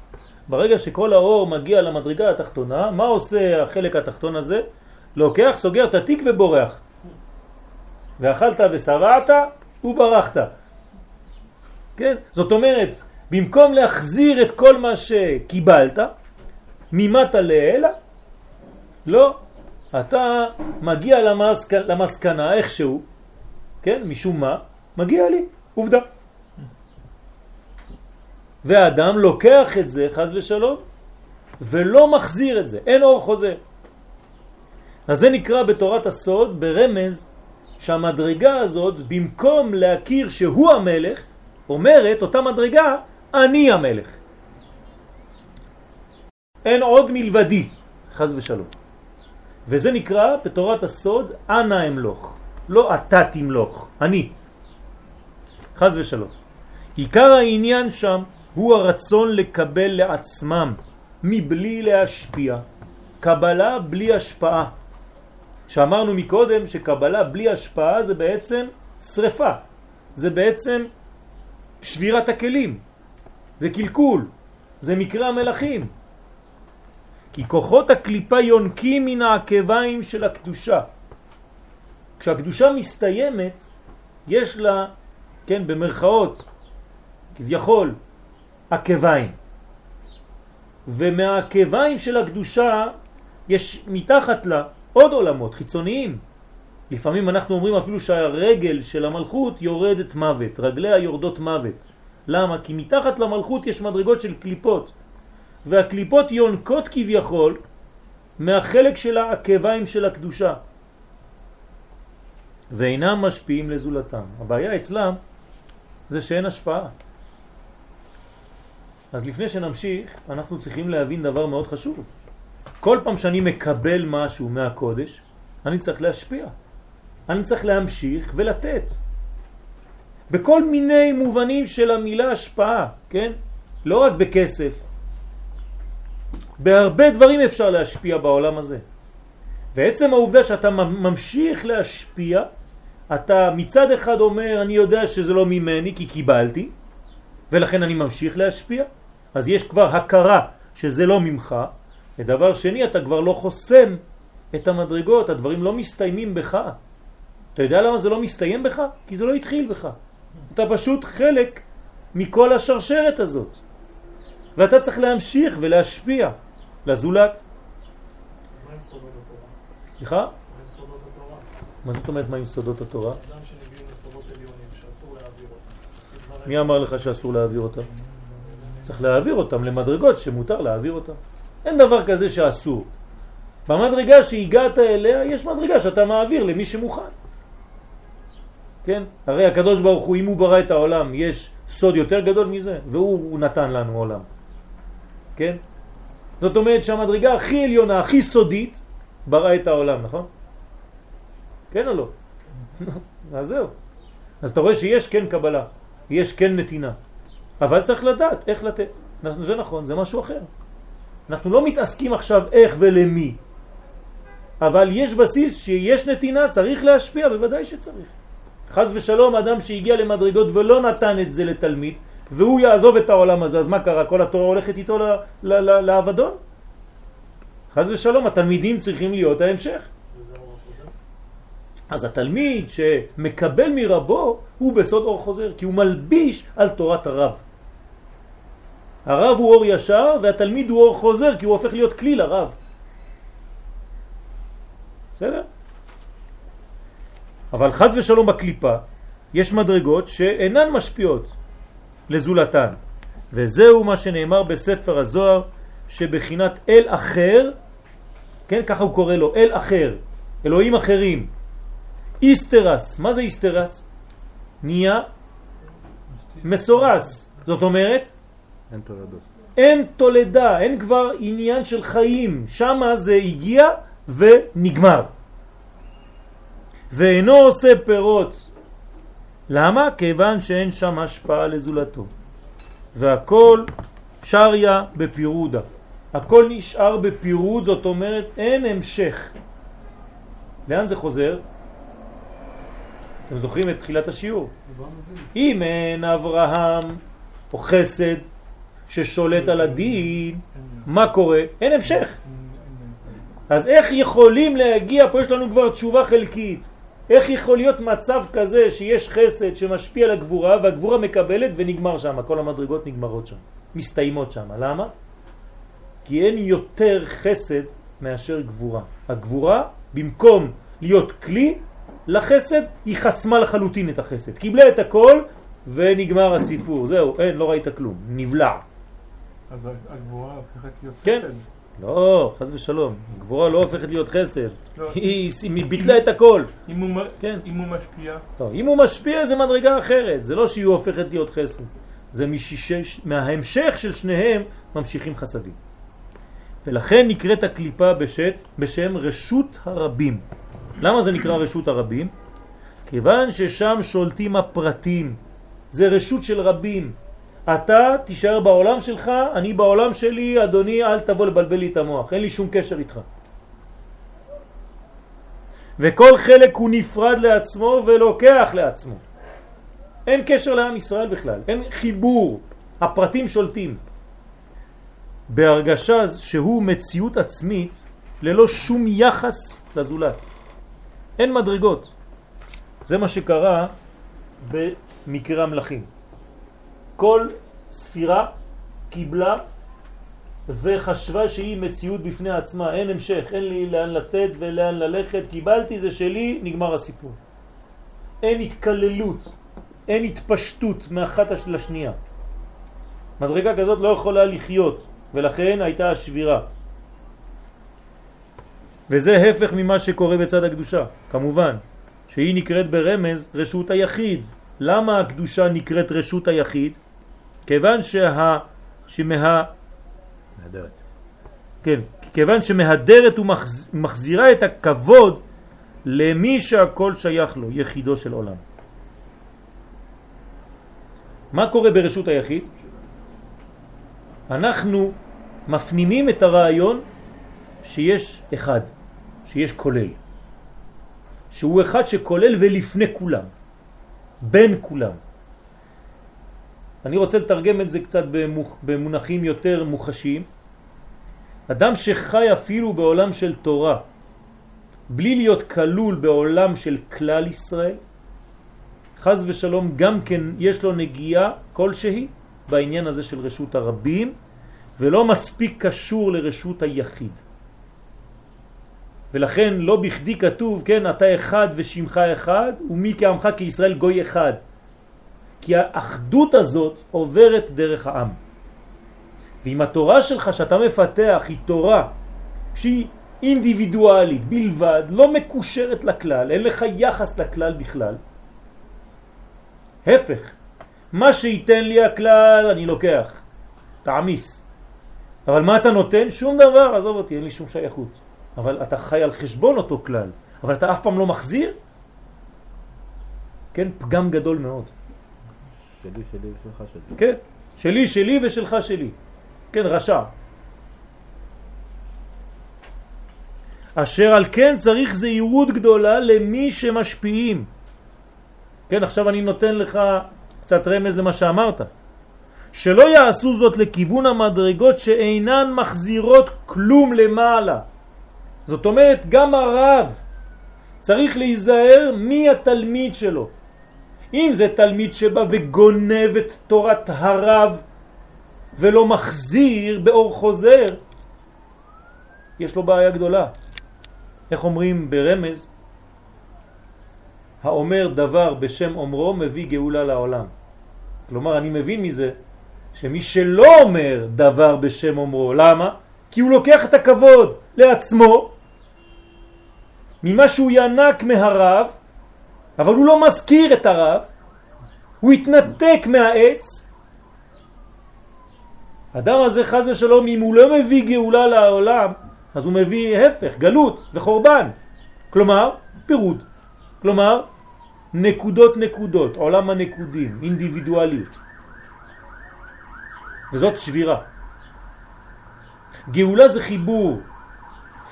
ברגע שכל האור מגיע למדרגה התחתונה, מה עושה החלק התחתון הזה? לוקח, סוגר את התיק ובורח. ואכלת ושרעת וברחת. כן? זאת אומרת, במקום להחזיר את כל מה שקיבלת, ממטה לאלה, לא, אתה מגיע למסק... למסקנה איכשהו, כן, משום מה, מגיע לי, עובדה. והאדם לוקח את זה, חז ושלום, ולא מחזיר את זה, אין אור חוזר. אז זה נקרא בתורת הסוד ברמז שהמדרגה הזאת, במקום להכיר שהוא המלך, אומרת אותה מדרגה, אני המלך. אין עוד מלבדי, חז ושלום. וזה נקרא בתורת הסוד, אנא אמלוך. לא אתה תמלוך, אני. חז ושלום. עיקר העניין שם הוא הרצון לקבל לעצמם מבלי להשפיע. קבלה בלי השפעה. שאמרנו מקודם שקבלה בלי השפעה זה בעצם שריפה. זה בעצם שבירת הכלים. זה קלקול. זה מקרה המלאכים. כי כוחות הקליפה יונקים מן העקביים של הקדושה. כשהקדושה מסתיימת, יש לה, כן, במרכאות, כביכול, עקביים. ומהעקביים של הקדושה יש מתחת לה עוד עולמות חיצוניים. לפעמים אנחנו אומרים אפילו שהרגל של המלכות יורדת מוות, רגליה יורדות מוות. למה? כי מתחת למלכות יש מדרגות של קליפות, והקליפות יונקות כביכול מהחלק של העקביים של הקדושה, ואינם משפיעים לזולתם. הבעיה אצלם זה שאין השפעה. אז לפני שנמשיך, אנחנו צריכים להבין דבר מאוד חשוב. כל פעם שאני מקבל משהו מהקודש, אני צריך להשפיע. אני צריך להמשיך ולתת. בכל מיני מובנים של המילה השפעה, כן? לא רק בכסף. בהרבה דברים אפשר להשפיע בעולם הזה. ועצם העובדה שאתה ממשיך להשפיע, אתה מצד אחד אומר, אני יודע שזה לא ממני כי קיבלתי, ולכן אני ממשיך להשפיע, אז יש כבר הכרה שזה לא ממך, ודבר שני, אתה כבר לא חוסם את המדרגות, הדברים לא מסתיימים בך. אתה יודע למה זה לא מסתיים בך? כי זה לא התחיל בך. אתה פשוט חלק מכל השרשרת הזאת. ואתה צריך להמשיך ולהשפיע לזולת. מה סודות התורה? סליחה? מה עם סודות התורה? מה זאת אומרת מה עם סודות התורה? מי אמר לך שאסור להעביר אותם? צריך להעביר אותם למדרגות שמותר להעביר אותם. אין דבר כזה שאסור. במדרגה שהגעת אליה יש מדרגה שאתה מעביר למי שמוכן. כן? הרי הקדוש ברוך הוא, אם הוא ברא את העולם, יש סוד יותר גדול מזה, והוא נתן לנו עולם. כן? זאת אומרת שהמדרגה הכי עליונה, הכי סודית, ברא את העולם, נכון? כן או לא? אז זהו. אז אתה רואה שיש כן קבלה, יש כן נתינה, אבל צריך לדעת איך לתת. זה נכון, זה משהו אחר. אנחנו לא מתעסקים עכשיו איך ולמי, אבל יש בסיס שיש נתינה, צריך להשפיע, בוודאי שצריך. חז ושלום אדם שהגיע למדרגות ולא נתן את זה לתלמיד, והוא יעזוב את העולם הזה, אז מה קרה? כל התורה הולכת איתו לעבדון? חז ושלום, התלמידים צריכים להיות ההמשך. אז התלמיד שמקבל מרבו הוא בסוד אור חוזר, כי הוא מלביש על תורת הרב. הרב הוא אור ישר והתלמיד הוא אור חוזר, כי הוא הופך להיות כלי לרב. בסדר? אבל חז ושלום בקליפה יש מדרגות שאינן משפיעות לזולתן וזהו מה שנאמר בספר הזוהר שבחינת אל אחר, כן, ככה הוא קורא לו, אל אחר, אלוהים אחרים. איסטרס, מה זה איסטרס? נהיה מסורס, זאת אומרת אין תולדות. אין תולדה, אין כבר עניין של חיים, שם זה הגיע ונגמר. ואינו עושה פירות. למה? כיוון שאין שם השפעה לזולתו. והכל שריה בפירודה. הכל נשאר בפירוד, זאת אומרת אין המשך. לאן זה חוזר? אתם זוכרים את תחילת השיעור? אם אין אברהם או חסד ששולט על הדין, מה קורה? אין המשך. אז איך יכולים להגיע, פה יש לנו כבר תשובה חלקית, איך יכול להיות מצב כזה שיש חסד שמשפיע על הגבורה והגבורה מקבלת ונגמר שם, כל המדרגות נגמרות שם, מסתיימות שם. למה? כי אין יותר חסד מאשר גבורה. הגבורה, במקום להיות כלי לחסד, היא חסמה לחלוטין את החסד. קיבלה את הכל ונגמר הסיפור. זהו, אין, לא ראית כלום. נבלע. אז הגבורה הופכת להיות כן. חסד. לא, חז ושלום. גבורה לא הופכת להיות חסד. לא. היא היא ביטלה את הכל. אם הוא, כן. אם הוא משפיע, לא, אם הוא משפיע זה מדרגה אחרת. זה לא שהיא הופכת להיות חסד. זה מההמשך של שניהם ממשיכים חסדים. ולכן נקראת הקליפה בשם רשות הרבים. למה זה נקרא רשות הרבים? כיוון ששם שולטים הפרטים. זה רשות של רבים. אתה תישאר בעולם שלך, אני בעולם שלי, אדוני אל תבוא לבלבל לי את המוח, אין לי שום קשר איתך. וכל חלק הוא נפרד לעצמו ולוקח לעצמו. אין קשר לעם ישראל בכלל, אין חיבור, הפרטים שולטים. בהרגשה שהוא מציאות עצמית ללא שום יחס לזולת. אין מדרגות. זה מה שקרה במקרה המלכים. כל ספירה קיבלה וחשבה שהיא מציאות בפני עצמה, אין המשך, אין לי לאן לתת ולאן ללכת, קיבלתי זה שלי, נגמר הסיפור. אין התקללות, אין התפשטות מאחת לשנייה. מדרגה כזאת לא יכולה לחיות, ולכן הייתה השבירה. וזה הפך ממה שקורה בצד הקדושה, כמובן, שהיא נקראת ברמז רשות היחיד. למה הקדושה נקראת רשות היחיד? כיוון שה... שמה... נהדרת. כן, כיוון שמהדרת ומחזירה את הכבוד למי שהכל שייך לו, יחידו של עולם. מה קורה ברשות היחיד? אנחנו מפנימים את הרעיון שיש אחד, שיש כולל, שהוא אחד שכולל ולפני כולם, בין כולם. אני רוצה לתרגם את זה קצת במוח, במונחים יותר מוחשיים. אדם שחי אפילו בעולם של תורה, בלי להיות כלול בעולם של כלל ישראל, חז ושלום גם כן יש לו נגיעה כלשהי בעניין הזה של רשות הרבים, ולא מספיק קשור לרשות היחיד. ולכן לא בכדי כתוב, כן, אתה אחד ושמך אחד, ומי כעמך כישראל גוי אחד. כי האחדות הזאת עוברת דרך העם. ואם התורה שלך שאתה מפתח היא תורה שהיא אינדיבידואלית בלבד, לא מקושרת לכלל, אין לך יחס לכלל בכלל, הפך, מה שייתן לי הכלל אני לוקח, תעמיס. אבל מה אתה נותן? שום דבר, עזוב אותי, אין לי שום שייכות. אבל אתה חי על חשבון אותו כלל, אבל אתה אף פעם לא מחזיר? כן, פגם גדול מאוד. שלי, שלי ושלך שלי. כן, שלי, שלי ושלך שלי. כן, רשע. אשר על כן צריך זהירות גדולה למי שמשפיעים. כן, עכשיו אני נותן לך קצת רמז למה שאמרת. שלא יעשו זאת לכיוון המדרגות שאינן מחזירות כלום למעלה. זאת אומרת, גם הרב צריך להיזהר מי התלמיד שלו. אם זה תלמיד שבא וגונב את תורת הרב ולא מחזיר באור חוזר, יש לו בעיה גדולה. איך אומרים ברמז? האומר דבר בשם אומרו מביא גאולה לעולם. כלומר, אני מבין מזה שמי שלא אומר דבר בשם אומרו, למה? כי הוא לוקח את הכבוד לעצמו ממה שהוא ינק מהרב, אבל הוא לא מזכיר את הרב, הוא התנתק מהעץ. אדם הזה חז ושלום, אם הוא לא מביא גאולה לעולם, אז הוא מביא הפך, גלות וחורבן. כלומר, פירוד. כלומר, נקודות נקודות, עולם הנקודים, אינדיבידואליות. וזאת שבירה. גאולה זה חיבור.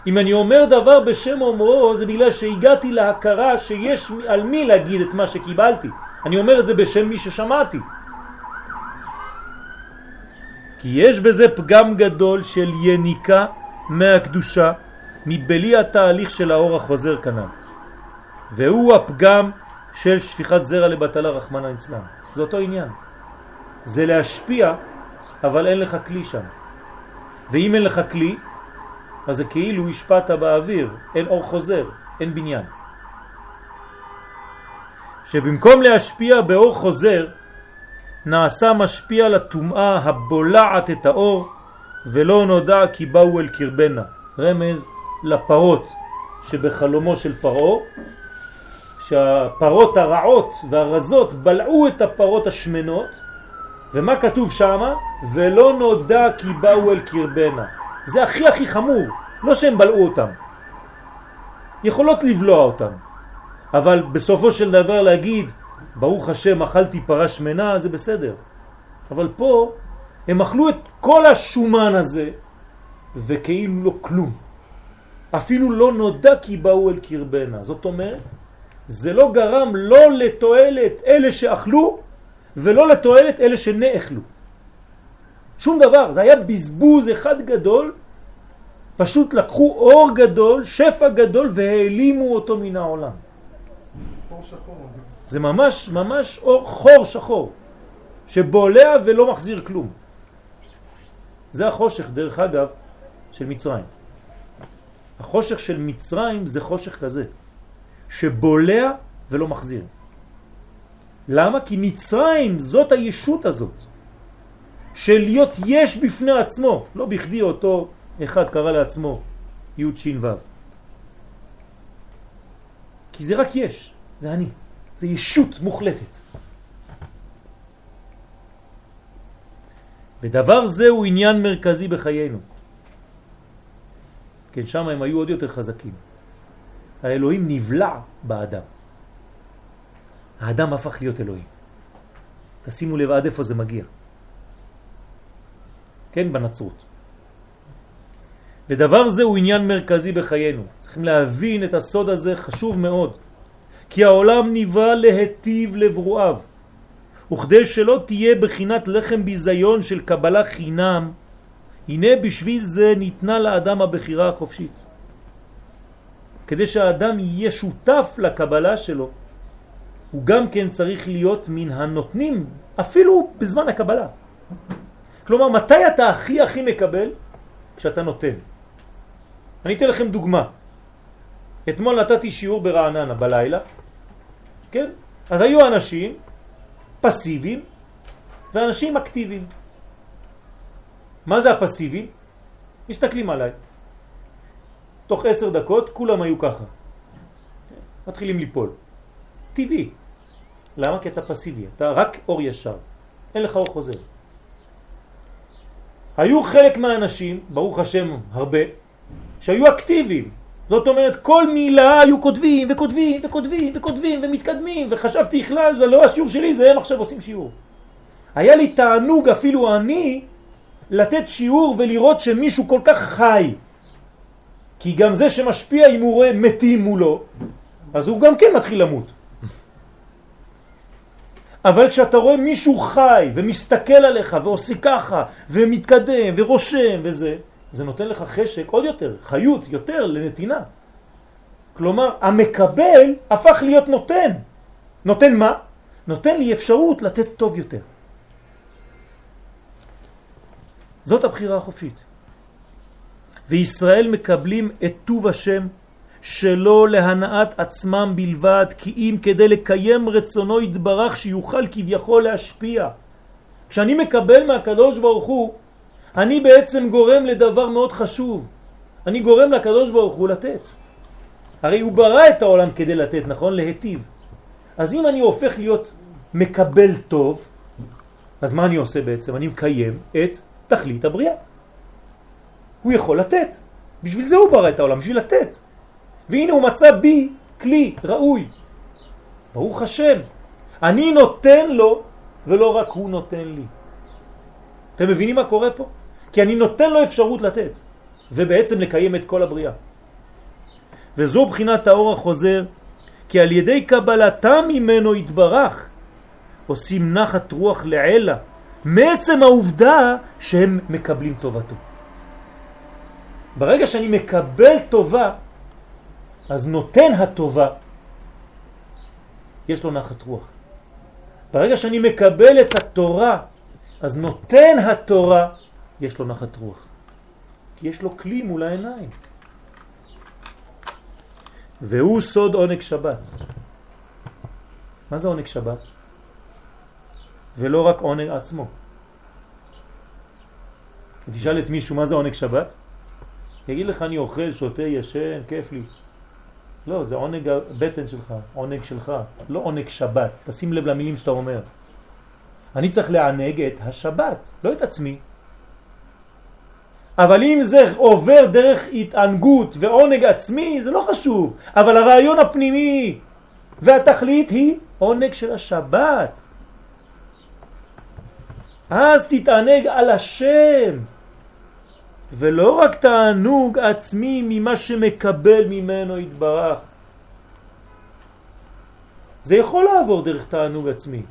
אם אני אומר דבר בשם אומרו, זה בגלל שהגעתי להכרה שיש על מי להגיד את מה שקיבלתי. אני אומר את זה בשם מי ששמעתי. כי יש בזה פגם גדול של יניקה מהקדושה מבלי התהליך של האור החוזר כנ"ל. והוא הפגם של שפיכת זרע לבטלה רחמנה אצלם. זה אותו עניין. זה להשפיע, אבל אין לך כלי שם. ואם אין לך כלי, אז זה כאילו השפעת באוויר, אין אור חוזר, אין בניין. שבמקום להשפיע באור חוזר, נעשה משפיע לטומאה הבולעת את האור, ולא נודע כי באו אל קרבנה. רמז לפרות שבחלומו של פרעה, שהפרות הרעות והרזות בלעו את הפרות השמנות, ומה כתוב שם? ולא נודע כי באו אל קרבנה. זה הכי הכי חמור, לא שהם בלעו אותם. יכולות לבלוע אותם, אבל בסופו של דבר להגיד, ברוך השם אכלתי פרה שמנה, זה בסדר. אבל פה הם אכלו את כל השומן הזה, וכאילו לא כלום. אפילו לא נודע כי באו אל קרבנה. זאת אומרת, זה לא גרם לא לתועלת אלה שאכלו, ולא לתועלת אלה שנאכלו. שום דבר, זה היה בזבוז אחד גדול, פשוט לקחו אור גדול, שפע גדול, והעלימו אותו מן העולם. זה ממש ממש אור חור שחור, שבולע ולא מחזיר כלום. זה החושך, דרך אגב, של מצרים. החושך של מצרים זה חושך כזה, שבולע ולא מחזיר. למה? כי מצרים זאת הישות הזאת, של להיות יש בפני עצמו. לא בכדי אותו אחד קרא לעצמו י' ש' ו'. כי זה רק יש, זה אני. זה ישות מוחלטת. ודבר זה הוא עניין מרכזי בחיינו. כן, שם הם היו עוד יותר חזקים. האלוהים נבלע באדם. האדם הפך להיות אלוהים. תשימו לב עד איפה זה מגיע. כן, בנצרות. ודבר זה הוא עניין מרכזי בחיינו. צריכים להבין את הסוד הזה, חשוב מאוד. כי העולם נברא להטיב לברואיו, וכדי שלא תהיה בחינת לחם ביזיון של קבלה חינם, הנה בשביל זה ניתנה לאדם הבחירה החופשית. כדי שהאדם יהיה שותף לקבלה שלו, הוא גם כן צריך להיות מן הנותנים, אפילו בזמן הקבלה. כלומר, מתי אתה הכי הכי מקבל? כשאתה נותן. אני אתן לכם דוגמה. אתמול נתתי שיעור ברעננה בלילה, כן? אז היו אנשים פסיביים ואנשים אקטיביים. מה זה הפסיביים? מסתכלים עליי. תוך עשר דקות כולם היו ככה. מתחילים ליפול. טבעי. למה? כי אתה פסיבי, אתה רק אור ישר. אין לך אור חוזר. היו חלק מהאנשים, ברוך השם הרבה, שהיו אקטיביים. זאת אומרת, כל מילה היו כותבים וכותבים וכותבים וכותבים ומתקדמים, וחשבתי בכלל, זה לא השיעור שלי, זה הם עכשיו עושים שיעור. היה לי תענוג אפילו אני לתת שיעור ולראות שמישהו כל כך חי. כי גם זה שמשפיע אם הוא רואה מתים מולו, אז הוא גם כן מתחיל למות. אבל כשאתה רואה מישהו חי ומסתכל עליך ועושה ככה ומתקדם ורושם וזה, זה נותן לך חשק עוד יותר, חיות יותר לנתינה. כלומר, המקבל הפך להיות נותן. נותן מה? נותן לי אפשרות לתת טוב יותר. זאת הבחירה החופשית. וישראל מקבלים את טוב השם שלא להנאת עצמם בלבד, כי אם כדי לקיים רצונו יתברך שיוכל כביכול להשפיע. כשאני מקבל מהקדוש ברוך הוא, אני בעצם גורם לדבר מאוד חשוב. אני גורם לקדוש ברוך הוא לתת. הרי הוא ברא את העולם כדי לתת, נכון? להטיב. אז אם אני הופך להיות מקבל טוב, אז מה אני עושה בעצם? אני מקיים את תכלית הבריאה. הוא יכול לתת. בשביל זה הוא ברא את העולם, בשביל לתת. והנה הוא מצא בי כלי ראוי. ברוך השם. אני נותן לו ולא רק הוא נותן לי. אתם מבינים מה קורה פה? כי אני נותן לו אפשרות לתת ובעצם לקיים את כל הבריאה. וזו בחינת האור החוזר, כי על ידי קבלתם ממנו יתברך, עושים נחת רוח לעלה, מעצם העובדה שהם מקבלים טובתו. ברגע שאני מקבל טובה, אז נותן הטובה, יש לו נחת רוח. ברגע שאני מקבל את התורה, אז נותן התורה, יש לו נחת רוח. כי יש לו כלי מול העיניים. והוא סוד עונג שבת. מה זה עונג שבת? ולא רק עונג עצמו. תשאל את מישהו מה זה עונג שבת, יגיד לך אני אוכל, שותה, ישן, כיף לי. לא, זה עונג הבטן שלך, עונג שלך, לא עונג שבת. תשים לב למילים שאתה אומר. אני צריך לענג את השבת, לא את עצמי. אבל אם זה עובר דרך התענגות ועונג עצמי, זה לא חשוב. אבל הרעיון הפנימי והתכלית היא עונג של השבת. אז תתענג על השם, ולא רק תענוג עצמי ממה שמקבל ממנו יתברך. זה יכול לעבור דרך תענוג עצמי,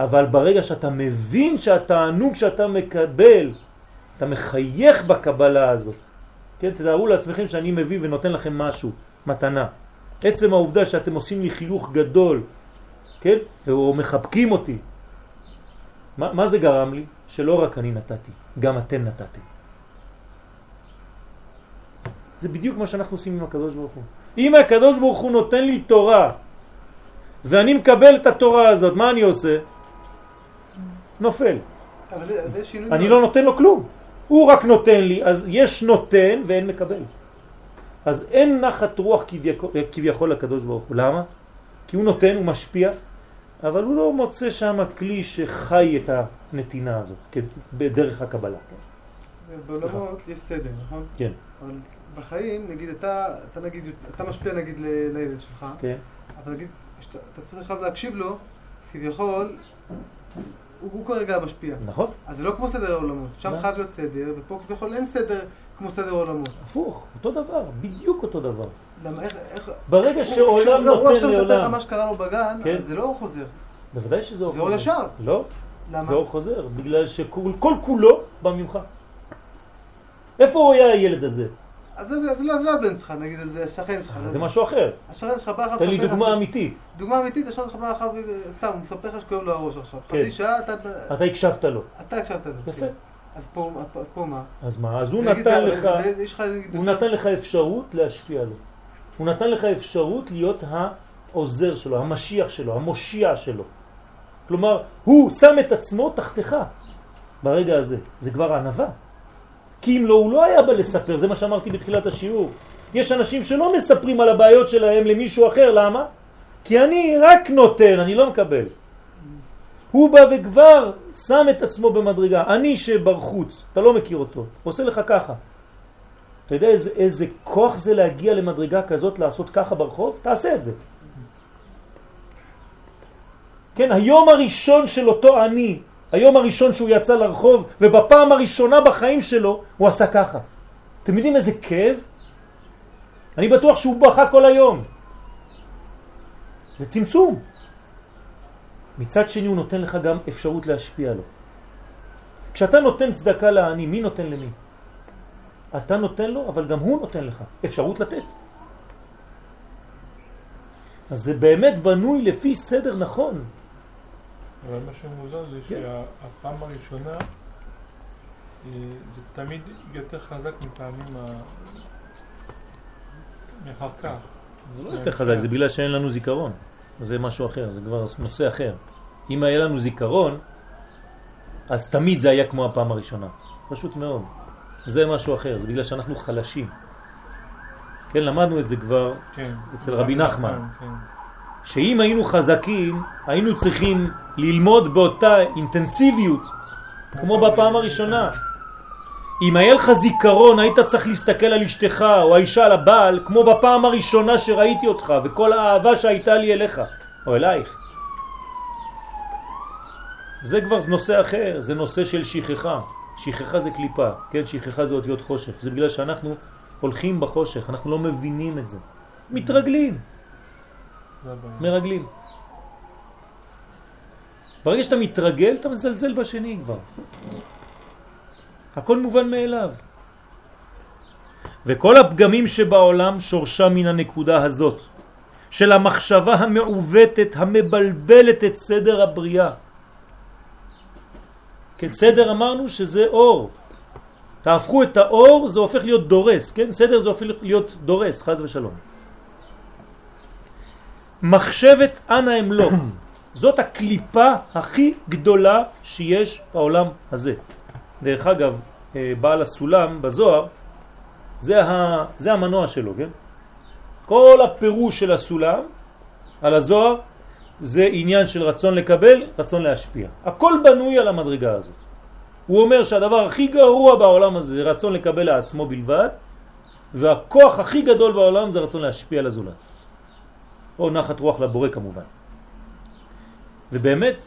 אבל ברגע שאתה מבין שהתענוג שאתה מקבל, אתה מחייך בקבלה הזאת. כן, תדעו לעצמכם שאני מביא ונותן לכם משהו, מתנה. עצם העובדה שאתם עושים לי חיוך גדול, כן, או מחבקים אותי, מה, מה זה גרם לי? שלא רק אני נתתי, גם אתם נתתם. זה בדיוק מה שאנחנו עושים עם הקדוש ברוך הוא. אם הקדוש ברוך הוא נותן לי תורה, ואני מקבל את התורה הזאת, מה אני עושה? נופל. אני לא נותן לו כלום. הוא רק נותן לי, אז יש נותן ואין מקבל. אז אין נחת רוח כביכול, כביכול לקדוש ברוך הוא. למה? כי הוא נותן, הוא משפיע, אבל הוא לא מוצא שם כלי שחי את הנתינה הזאת, בדרך הקבלה. בעולמות יש סדר, נכון? כן. בחיים, נגיד, אתה, אתה נגיד, אתה משפיע נגיד לילד שלך, כן. אבל נגיד, שאתה, אתה צריך להקשיב לו, כביכול, הוא, הוא כרגע משפיע. נכון. אז זה לא כמו סדר העולמות, שם. חייב להיות סדר, ופה כביכול אין סדר כמו סדר העולמות. הפוך, אותו דבר, בדיוק אותו דבר. למה, איך, איך... ברגע שעולם כשהוא- לא, הוא נותן עכשיו מספר לך לעולם, מה שקרה לו בגן, כן. זה לא חוזר. בוודאי שזה אור זה אור חוזר. ישר. לא, למה? זה אור חוזר, בגלל שכל כל כולו בא ממך. איפה הוא היה הילד הזה? אז זה זה לא הבן שלך, נגיד, זה השכן שלך. זה משהו אחר. השכן שלך בא לך... תן לי דוגמה אמיתית. דוגמה אמיתית, השכן שלך בא לך, ו- סתם, הוא מספר לך שכואב לו הראש עכשיו. כן. חצי שעה, אתה... אתה הקשבת לו. אתה הקשבת לו. יפה. כן. אז פה מה? אז מה? אז הוא נתן לך, הוא נתן לך אפשרות להשפיע לו. הוא נתן לך אפשרות להיות העוזר שלו, המשיח שלו, המושיע שלו. כלומר, הוא שם את עצמו תחתיך ברגע הזה. זה כבר ענבה. כי אם לא, הוא לא היה בא לספר, זה מה שאמרתי בתחילת השיעור. יש אנשים שלא מספרים על הבעיות שלהם למישהו אחר, למה? כי אני רק נותן, אני לא מקבל. הוא בא וכבר שם את עצמו במדרגה. אני שברחוץ, אתה לא מכיר אותו, עושה לך ככה. אתה יודע איזה, איזה כוח זה להגיע למדרגה כזאת, לעשות ככה ברחוב? תעשה את זה. כן, היום הראשון של אותו אני, היום הראשון שהוא יצא לרחוב, ובפעם הראשונה בחיים שלו הוא עשה ככה. אתם יודעים איזה כאב? אני בטוח שהוא בכה כל היום. זה צמצום. מצד שני הוא נותן לך גם אפשרות להשפיע לו. כשאתה נותן צדקה לעני, מי נותן למי? אתה נותן לו, אבל גם הוא נותן לך אפשרות לתת. אז זה באמת בנוי לפי סדר נכון. אבל מה שמוזר זה כן. שהפעם הראשונה אה, זה תמיד יותר חזק מפעמים. מאחר כך. זה לא יותר חזק, זה בגלל שאין לנו זיכרון. זה משהו אחר, זה כבר נושא אחר. אם היה לנו זיכרון, אז תמיד זה היה כמו הפעם הראשונה. פשוט מאוד. זה משהו אחר, זה בגלל שאנחנו חלשים. כן, למדנו את זה כבר כן. אצל רבי נחמן. כן. שאם היינו חזקים, היינו צריכים ללמוד באותה אינטנסיביות, כמו בפעם הראשונה. אם היה לך זיכרון, היית צריך להסתכל על אשתך או האישה על הבעל, כמו בפעם הראשונה שראיתי אותך, וכל האהבה שהייתה לי אליך, או אלייך. זה כבר נושא אחר, זה נושא של שכחה. שכחה זה קליפה, כן? שכחה זה אותיות חושך. זה בגלל שאנחנו הולכים בחושך, אנחנו לא מבינים את זה. מתרגלים. מרגלים. ברגע שאתה מתרגל, אתה מזלזל בשני כבר. הכל מובן מאליו. וכל הפגמים שבעולם שורשה מן הנקודה הזאת, של המחשבה המעוותת, המבלבלת את סדר הבריאה. כן, סדר אמרנו שזה אור. תהפכו את האור, זה הופך להיות דורס, כן? סדר זה הופך להיות דורס, חז ושלום. מחשבת אנא אמלוך, זאת הקליפה הכי גדולה שיש בעולם הזה. דרך אגב, אה, בעל הסולם בזוהר, זה, ה, זה המנוע שלו, כן? כל הפירוש של הסולם על הזוהר זה עניין של רצון לקבל, רצון להשפיע. הכל בנוי על המדרגה הזאת. הוא אומר שהדבר הכי גרוע בעולם הזה זה רצון לקבל לעצמו בלבד, והכוח הכי גדול בעולם זה רצון להשפיע על הזולת. או נחת רוח לבורא כמובן. ובאמת,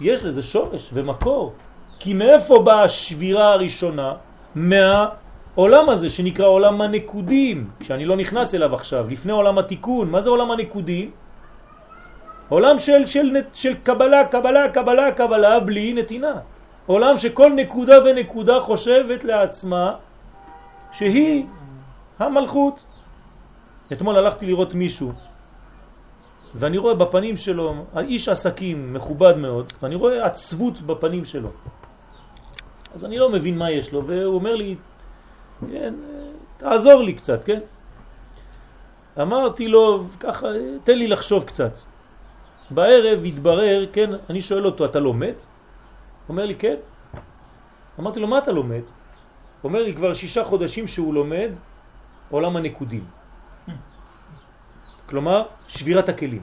יש לזה שורש ומקור. כי מאיפה באה השבירה הראשונה? מהעולם הזה שנקרא עולם הנקודים, כשאני לא נכנס אליו עכשיו, לפני עולם התיקון. מה זה עולם הנקודים? עולם של, של, של קבלה, קבלה, קבלה, קבלה, בלי נתינה. עולם שכל נקודה ונקודה חושבת לעצמה שהיא המלכות. אתמול הלכתי לראות מישהו ואני רואה בפנים שלו, האיש עסקים מכובד מאוד, ואני רואה עצבות בפנים שלו. אז אני לא מבין מה יש לו, והוא אומר לי, כן, תעזור לי קצת, כן? אמרתי לו, ככה, תן לי לחשוב קצת. בערב התברר, כן, אני שואל אותו, אתה לומד? הוא אומר לי, כן. אמרתי לו, מה אתה לומד? הוא אומר לי, כבר שישה חודשים שהוא לומד עולם הנקודים. כלומר, שבירת הכלים.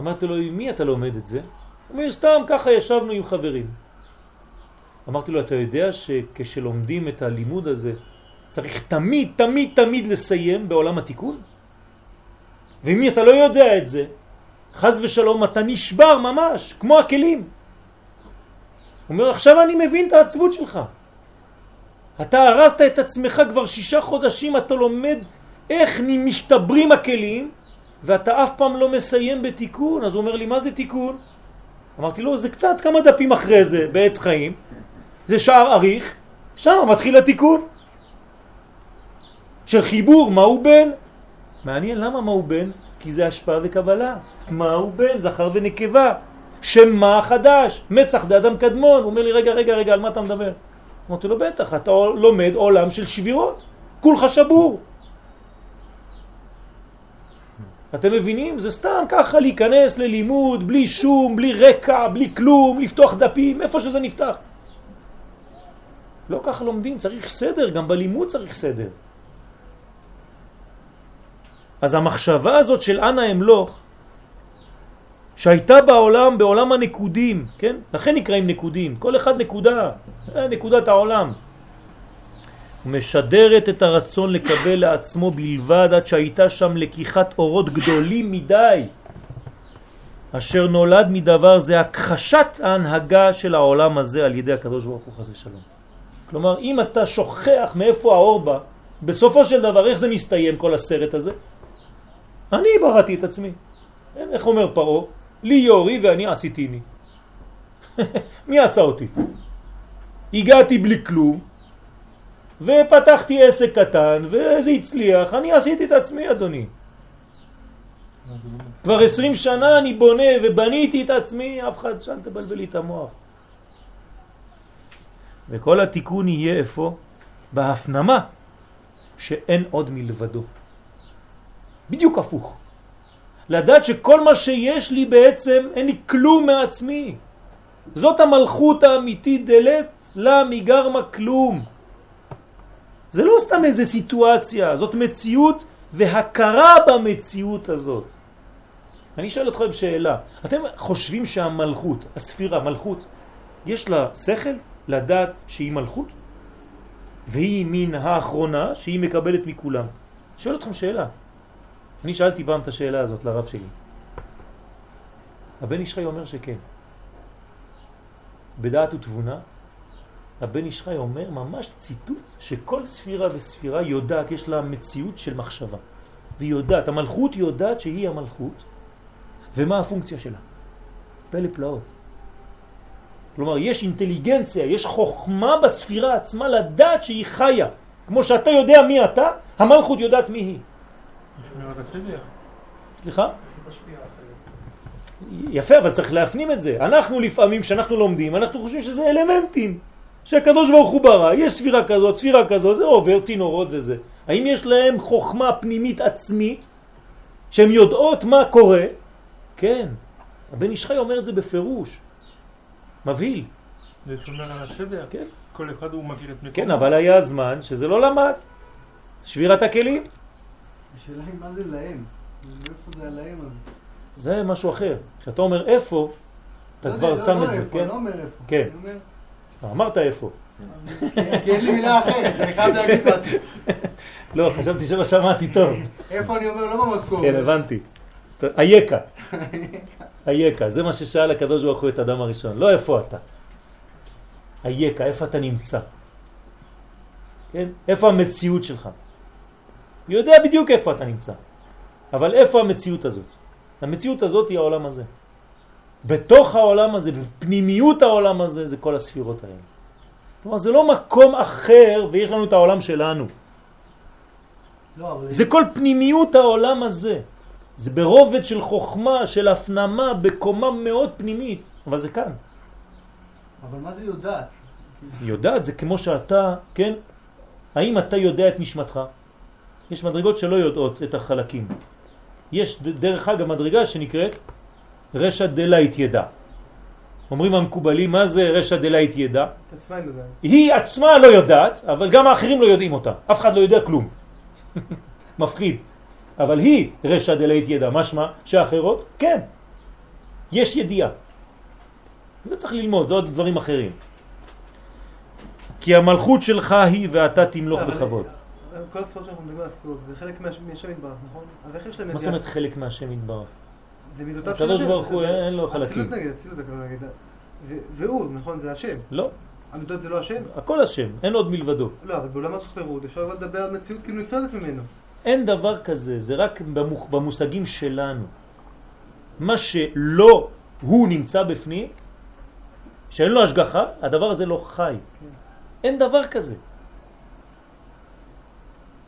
אמרתי לו, עם מי אתה לומד את זה? הוא אומר, סתם ככה ישבנו עם חברים. אמרתי לו, אתה יודע שכשלומדים את הלימוד הזה, צריך תמיד, תמיד, תמיד לסיים בעולם התיקון? ומי אתה לא יודע את זה, חז ושלום אתה נשבר ממש, כמו הכלים. הוא אומר, עכשיו אני מבין את העצבות שלך. אתה הרסת את עצמך כבר שישה חודשים, אתה לומד איך משתברים הכלים, ואתה אף פעם לא מסיים בתיקון. אז הוא אומר לי, מה זה תיקון? אמרתי לו, זה קצת כמה דפים אחרי זה, בעץ חיים, זה שער אריך, שם מתחיל התיקון. של חיבור, מה הוא בן? מעניין, למה מה הוא בן? כי זה השפעה וקבלה. מה הוא בן? זכר ונקבה. שם מה חדש? מצח דאדם קדמון. הוא אומר לי, רגע, רגע, רגע, על מה אתה מדבר? אמרתי לו, בטח, אתה לומד עולם של שבירות. כולך שבור. אתם מבינים? זה סתם ככה להיכנס ללימוד, בלי שום, בלי רקע, בלי כלום, לפתוח דפים, איפה שזה נפתח. לא ככה לומדים, צריך סדר, גם בלימוד צריך סדר. אז המחשבה הזאת של אנה אמלוך, שהייתה בעולם, בעולם הנקודים, כן? לכן נקראים נקודים, כל אחד נקודה, נקודת העולם. משדרת את הרצון לקבל לעצמו בלבד עד שהייתה שם לקיחת אורות גדולים מדי. אשר נולד מדבר זה הכחשת ההנהגה של העולם הזה על ידי הקדוש ברוך הוא חסי שלום. כלומר, אם אתה שוכח מאיפה האור בא, בסופו של דבר איך זה מסתיים כל הסרט הזה? אני בראתי את עצמי. איך אומר פרו? לי יורי ואני עשיתיני. מי עשה אותי? הגעתי בלי כלום, ופתחתי עסק קטן, וזה הצליח, אני עשיתי את עצמי, אדוני. כבר עשרים שנה אני בונה ובניתי את עצמי, אף אחד שאל תבלבל לי את המוח. וכל התיקון יהיה איפה? בהפנמה שאין עוד מלבדו. בדיוק הפוך. לדעת שכל מה שיש לי בעצם אין לי כלום מעצמי. זאת המלכות האמיתית דלת לה מגרמה כלום. זה לא סתם איזה סיטואציה, זאת מציאות והכרה במציאות הזאת. אני שואל אתכם שאלה, אתם חושבים שהמלכות, הספירה, מלכות, יש לה שכל לדעת שהיא מלכות? והיא מן האחרונה שהיא מקבלת מכולם. שואל אתכם שאלה. אני שאלתי פעם את השאלה הזאת לרב שלי. הבן ישחי אומר שכן. בדעת ותבונה, הבן ישחי אומר ממש ציטוט שכל ספירה וספירה יודעת, יש לה מציאות של מחשבה. והיא יודעת, המלכות יודעת שהיא המלכות, ומה הפונקציה שלה. פלא פלאות. כלומר, יש אינטליגנציה, יש חוכמה בספירה עצמה לדעת שהיא חיה. כמו שאתה יודע מי אתה, המלכות יודעת מי היא. סליחה? יפה, אבל צריך להפנים את זה. אנחנו לפעמים, כשאנחנו לומדים, אנחנו חושבים שזה אלמנטים. שהקדוש ברוך הוא ברא, יש ספירה כזאת, ספירה כזאת, זה עובר צינורות וזה. האם יש להם חוכמה פנימית עצמית, שהן יודעות מה קורה? כן. הבן ישחי אומר את זה בפירוש. מבהיל. זה שומר על הסדר. כן. כל אחד הוא מכיר את מקומו. כן, אבל היה זמן שזה לא למד. שבירת הכלים. השאלה היא מה זה להם? מאיפה זה הלהם הזה? זה משהו אחר. כשאתה אומר איפה, אתה לא כבר יודע, שם לא את זה, איפה, כן? אני לא אומר איפה. כן. אמרת איפה. כי אין לי מילה אחרת, אני חייב להגיד משהו. לא, חשבתי שלא שמעתי טוב. איפה אני אומר? לא במקום. כן, הבנתי. אייכה. אייכה, זה מה ששאל הקדוש ברוך הוא את אדם הראשון. לא איפה אתה. אייכה, איפה אתה נמצא. כן? איפה המציאות שלך. יודע בדיוק איפה אתה נמצא. אבל איפה המציאות הזאת? המציאות הזאת היא העולם הזה. בתוך העולם הזה, בפנימיות העולם הזה, זה כל הספירות האלה. כלומר, זה לא מקום אחר ויש לנו את העולם שלנו. לא, אבל... זה כל פנימיות העולם הזה. זה ברובד של חוכמה, של הפנמה, בקומה מאוד פנימית, אבל זה כאן. אבל מה זה יודעת? יודעת זה כמו שאתה, כן? האם אתה יודע את נשמתך? יש מדרגות שלא יודעות את החלקים. יש דרך אגב מדרגה שנקראת רשע דלית ידע. אומרים המקובלים, מה זה רשע דלית ידע? עצמה היא עצמה לא יודעת, אבל גם האחרים לא יודעים אותה. אף אחד לא יודע כלום. מפחיד. אבל היא רשע דלית ידע, משמע שאחרות, כן. יש ידיעה. זה צריך ללמוד, זה עוד דברים אחרים. כי המלכות שלך היא ואתה תמלוך אבל- בכבוד. כל הספורט שאנחנו מדברים על הספורט, זה חלק מה- מהשם יתברך, נכון? אז איך יש להם מה זאת ידיעה? אומרת חלק מהשם יתברך? זה מידותיו של הקדוש השם. ברוך הוא, אין לו חלקים. אצילות נגיד, אצילות הכוונה נגיד. והוא, נכון, זה השם. לא, המידות זה לא השם? הכל השם, אין עוד מלבדו. לא, אבל בעולם החירות אפשר לדבר על מציאות כאילו נפרדת ממנו. אין דבר כזה, זה רק במושגים שלנו. מה שלא הוא נמצא בפנים, שאין לו השגחה, הדבר הזה לא חי. אין דבר כזה.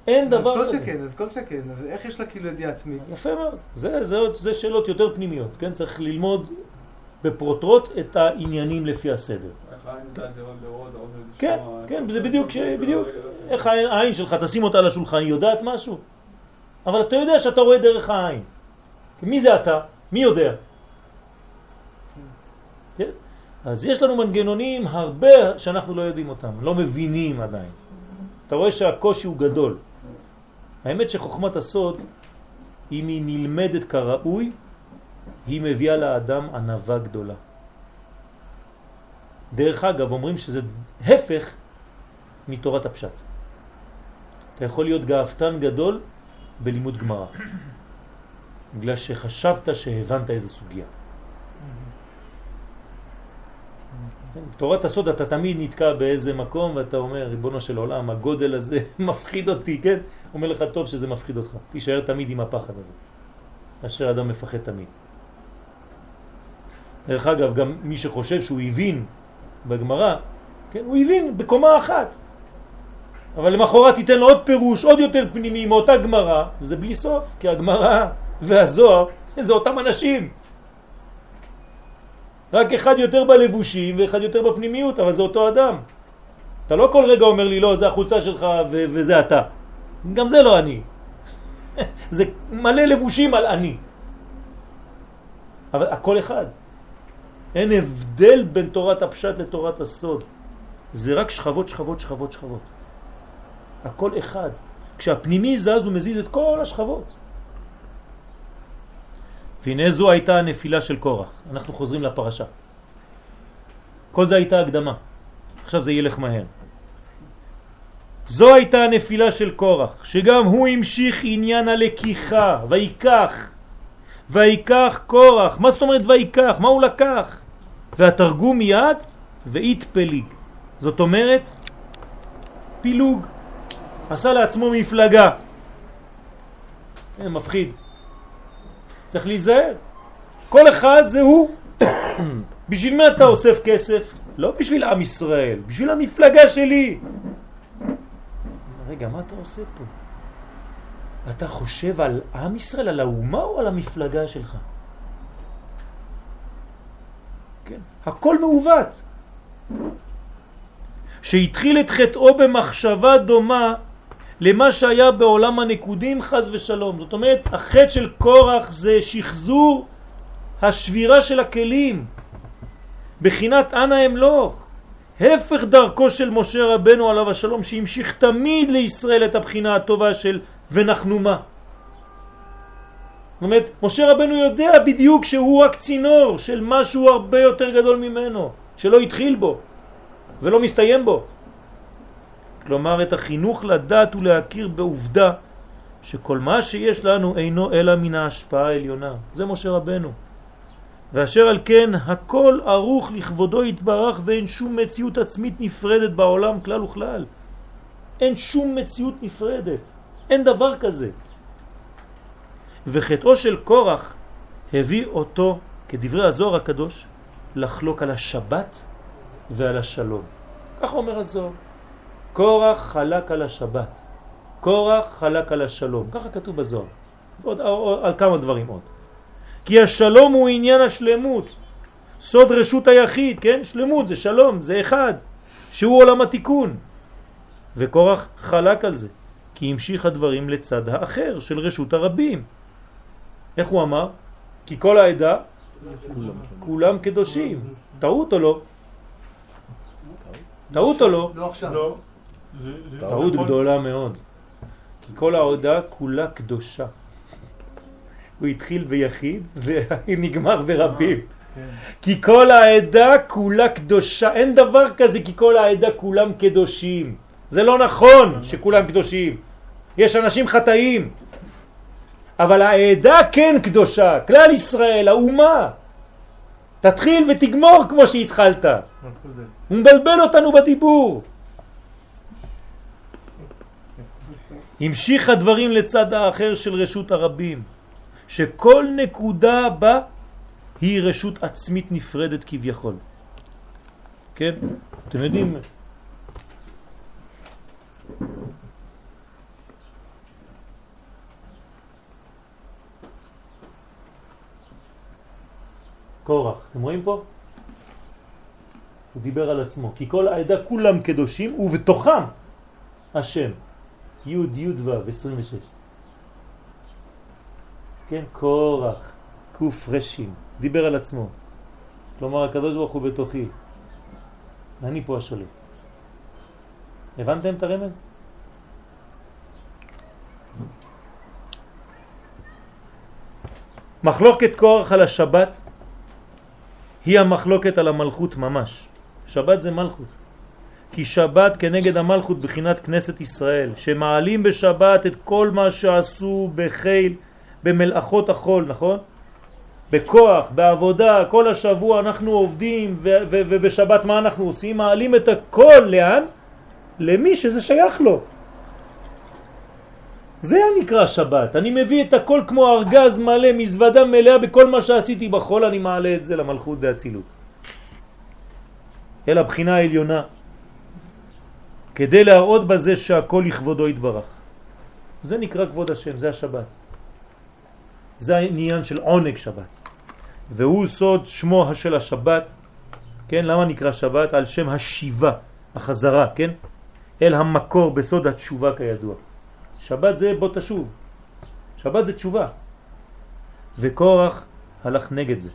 אין דבר אז כל כזה. שכן, אז כל שכן, אז איך יש לה כאילו ידיעה עצמית? יפה מאוד. זה, זה, זה שאלות יותר פנימיות, כן? צריך ללמוד בפרוטרוט את העניינים לפי הסדר. כן, כן, זה בדיוק, ש- זה- בדיוק. איך העין העין שלך, תשים אותה על השולחן, היא יודעת משהו? אבל אתה יודע שאתה רואה דרך העין. מי זה אתה? מי יודע? כן? אז יש לנו מנגנונים הרבה שאנחנו לא יודעים אותם, לא מבינים עדיין. אתה רואה שהקושי הוא גדול. האמת שחוכמת הסוד, אם היא נלמדת כראוי, היא מביאה לאדם ענבה גדולה. דרך אגב, אומרים שזה הפך מתורת הפשט. אתה יכול להיות גאוותן גדול בלימוד גמרא, בגלל שחשבת שהבנת איזה סוגיה. כן, תורת הסוד אתה תמיד נתקע באיזה מקום ואתה אומר, ריבונו של עולם, הגודל הזה מפחיד אותי, כן? אומר לך, טוב שזה מפחיד אותך, תישאר תמיד עם הפחד הזה, אשר אדם מפחד תמיד. דרך אגב, גם מי שחושב שהוא הבין בגמרא, כן, הוא הבין בקומה אחת. אבל למחרת תיתן לו עוד פירוש, עוד יותר פנימי מאותה גמרא, זה בלי סוף, כי הגמרא והזוהר זה אותם אנשים. רק אחד יותר בלבושים ואחד יותר בפנימיות, אבל זה אותו אדם. אתה לא כל רגע אומר לי, לא, זה החולצה שלך וזה אתה. גם זה לא אני. זה מלא לבושים על אני. אבל הכל אחד. אין הבדל בין תורת הפשט לתורת הסוד. זה רק שכבות, שכבות, שכבות, שכבות. הכל אחד. כשהפנימי זז הוא מזיז את כל השכבות. והנה זו הייתה הנפילה של קורח. אנחנו חוזרים לפרשה. כל זה הייתה הקדמה. עכשיו זה ילך מהר. זו הייתה הנפילה של קורח, שגם הוא המשיך עניין הלקיחה, ויקח, ויקח קורח. מה זאת אומרת ויקח? מה הוא לקח? והתרגום מיד, ואית פליג. זאת אומרת, פילוג. עשה לעצמו מפלגה. אה, מפחיד. צריך להיזהר. כל אחד זה הוא. בשביל מה אתה אוסף כסף? לא בשביל עם ישראל, בשביל המפלגה שלי. רגע, מה אתה עושה פה? אתה חושב על עם ישראל, על האומה או על המפלגה שלך? כן, הכל מעוות. שהתחיל את חטאו במחשבה דומה למה שהיה בעולם הנקודים חז ושלום. זאת אומרת, החטא של קורח זה שחזור השבירה של הכלים. בחינת אנא אמלוך. הפך דרכו של משה רבנו עליו השלום שהמשיך תמיד לישראל את הבחינה הטובה של ונחנומה. זאת אומרת, משה רבנו יודע בדיוק שהוא רק צינור של משהו הרבה יותר גדול ממנו, שלא התחיל בו ולא מסתיים בו. כלומר, את החינוך לדעת ולהכיר בעובדה שכל מה שיש לנו אינו אלא מן ההשפעה העליונה. זה משה רבנו. ואשר על כן הכל ערוך לכבודו יתברך ואין שום מציאות עצמית נפרדת בעולם כלל וכלל. אין שום מציאות נפרדת. אין דבר כזה. וחטאו של קורח הביא אותו, כדברי הזוהר הקדוש, לחלוק על השבת ועל השלום. כך אומר הזוהר. קורח חלק על השבת, קורח חלק על השלום. ככה כתוב בזוהר. עוד, על כמה דברים עוד. כי השלום הוא עניין השלמות. סוד רשות היחיד, כן? שלמות זה שלום, זה אחד, שהוא עולם התיקון. וקורח חלק על זה, כי המשיך הדברים לצד האחר של רשות הרבים. איך הוא אמר? כי כל העדה כולם, כולם קדושים. טעות או לא? טעות או לא? לא עכשיו. לא. טעות גדולה מאוד. כי כל העודה כולה קדושה. הוא התחיל ביחיד ונגמר ברבים. כי כל העדה כולה קדושה, אין דבר כזה כי כל העדה כולם קדושים. זה לא נכון שכולם קדושים. יש אנשים חטאים. אבל העדה כן קדושה, כלל ישראל, האומה. תתחיל ותגמור כמו שהתחלת. הוא מבלבל אותנו בדיבור. המשיך הדברים לצד האחר של רשות הרבים. שכל נקודה בה היא רשות עצמית נפרדת כביכול. כן? אתם יודעים... קורח, אתם רואים פה? הוא דיבר על עצמו, כי כל העדה כולם קדושים ובתוכם השם, י' י' ו' 26. כן, קורח, קוף רשים, דיבר על עצמו. כלומר, הקדוש ברוך הוא בתוכי. אני פה השולט. הבנתם את הרמז? מחלוקת קורח על השבת היא המחלוקת על המלכות ממש. שבת זה מלכות. כי שבת כנגד המלכות בחינת כנסת ישראל, שמעלים בשבת את כל מה שעשו בחיל במלאכות החול, נכון? בכוח, בעבודה, כל השבוע אנחנו עובדים ובשבת מה אנחנו עושים? מעלים את הכל, לאן? למי שזה שייך לו. זה נקרא שבת. אני מביא את הכל כמו ארגז מלא, מזוודה מלאה בכל מה שעשיתי בחול, אני מעלה את זה למלכות והצילות. אל הבחינה העליונה. כדי להראות בזה שהכל לכבודו יתברך. זה נקרא כבוד השם, זה השבת. זה העניין של עונג שבת. והוא סוד שמו של השבת, כן? למה נקרא שבת? על שם השיבה, החזרה, כן? אל המקור בסוד התשובה כידוע. שבת זה בוא תשוב. שבת זה תשובה. וקורח הלך נגד זה.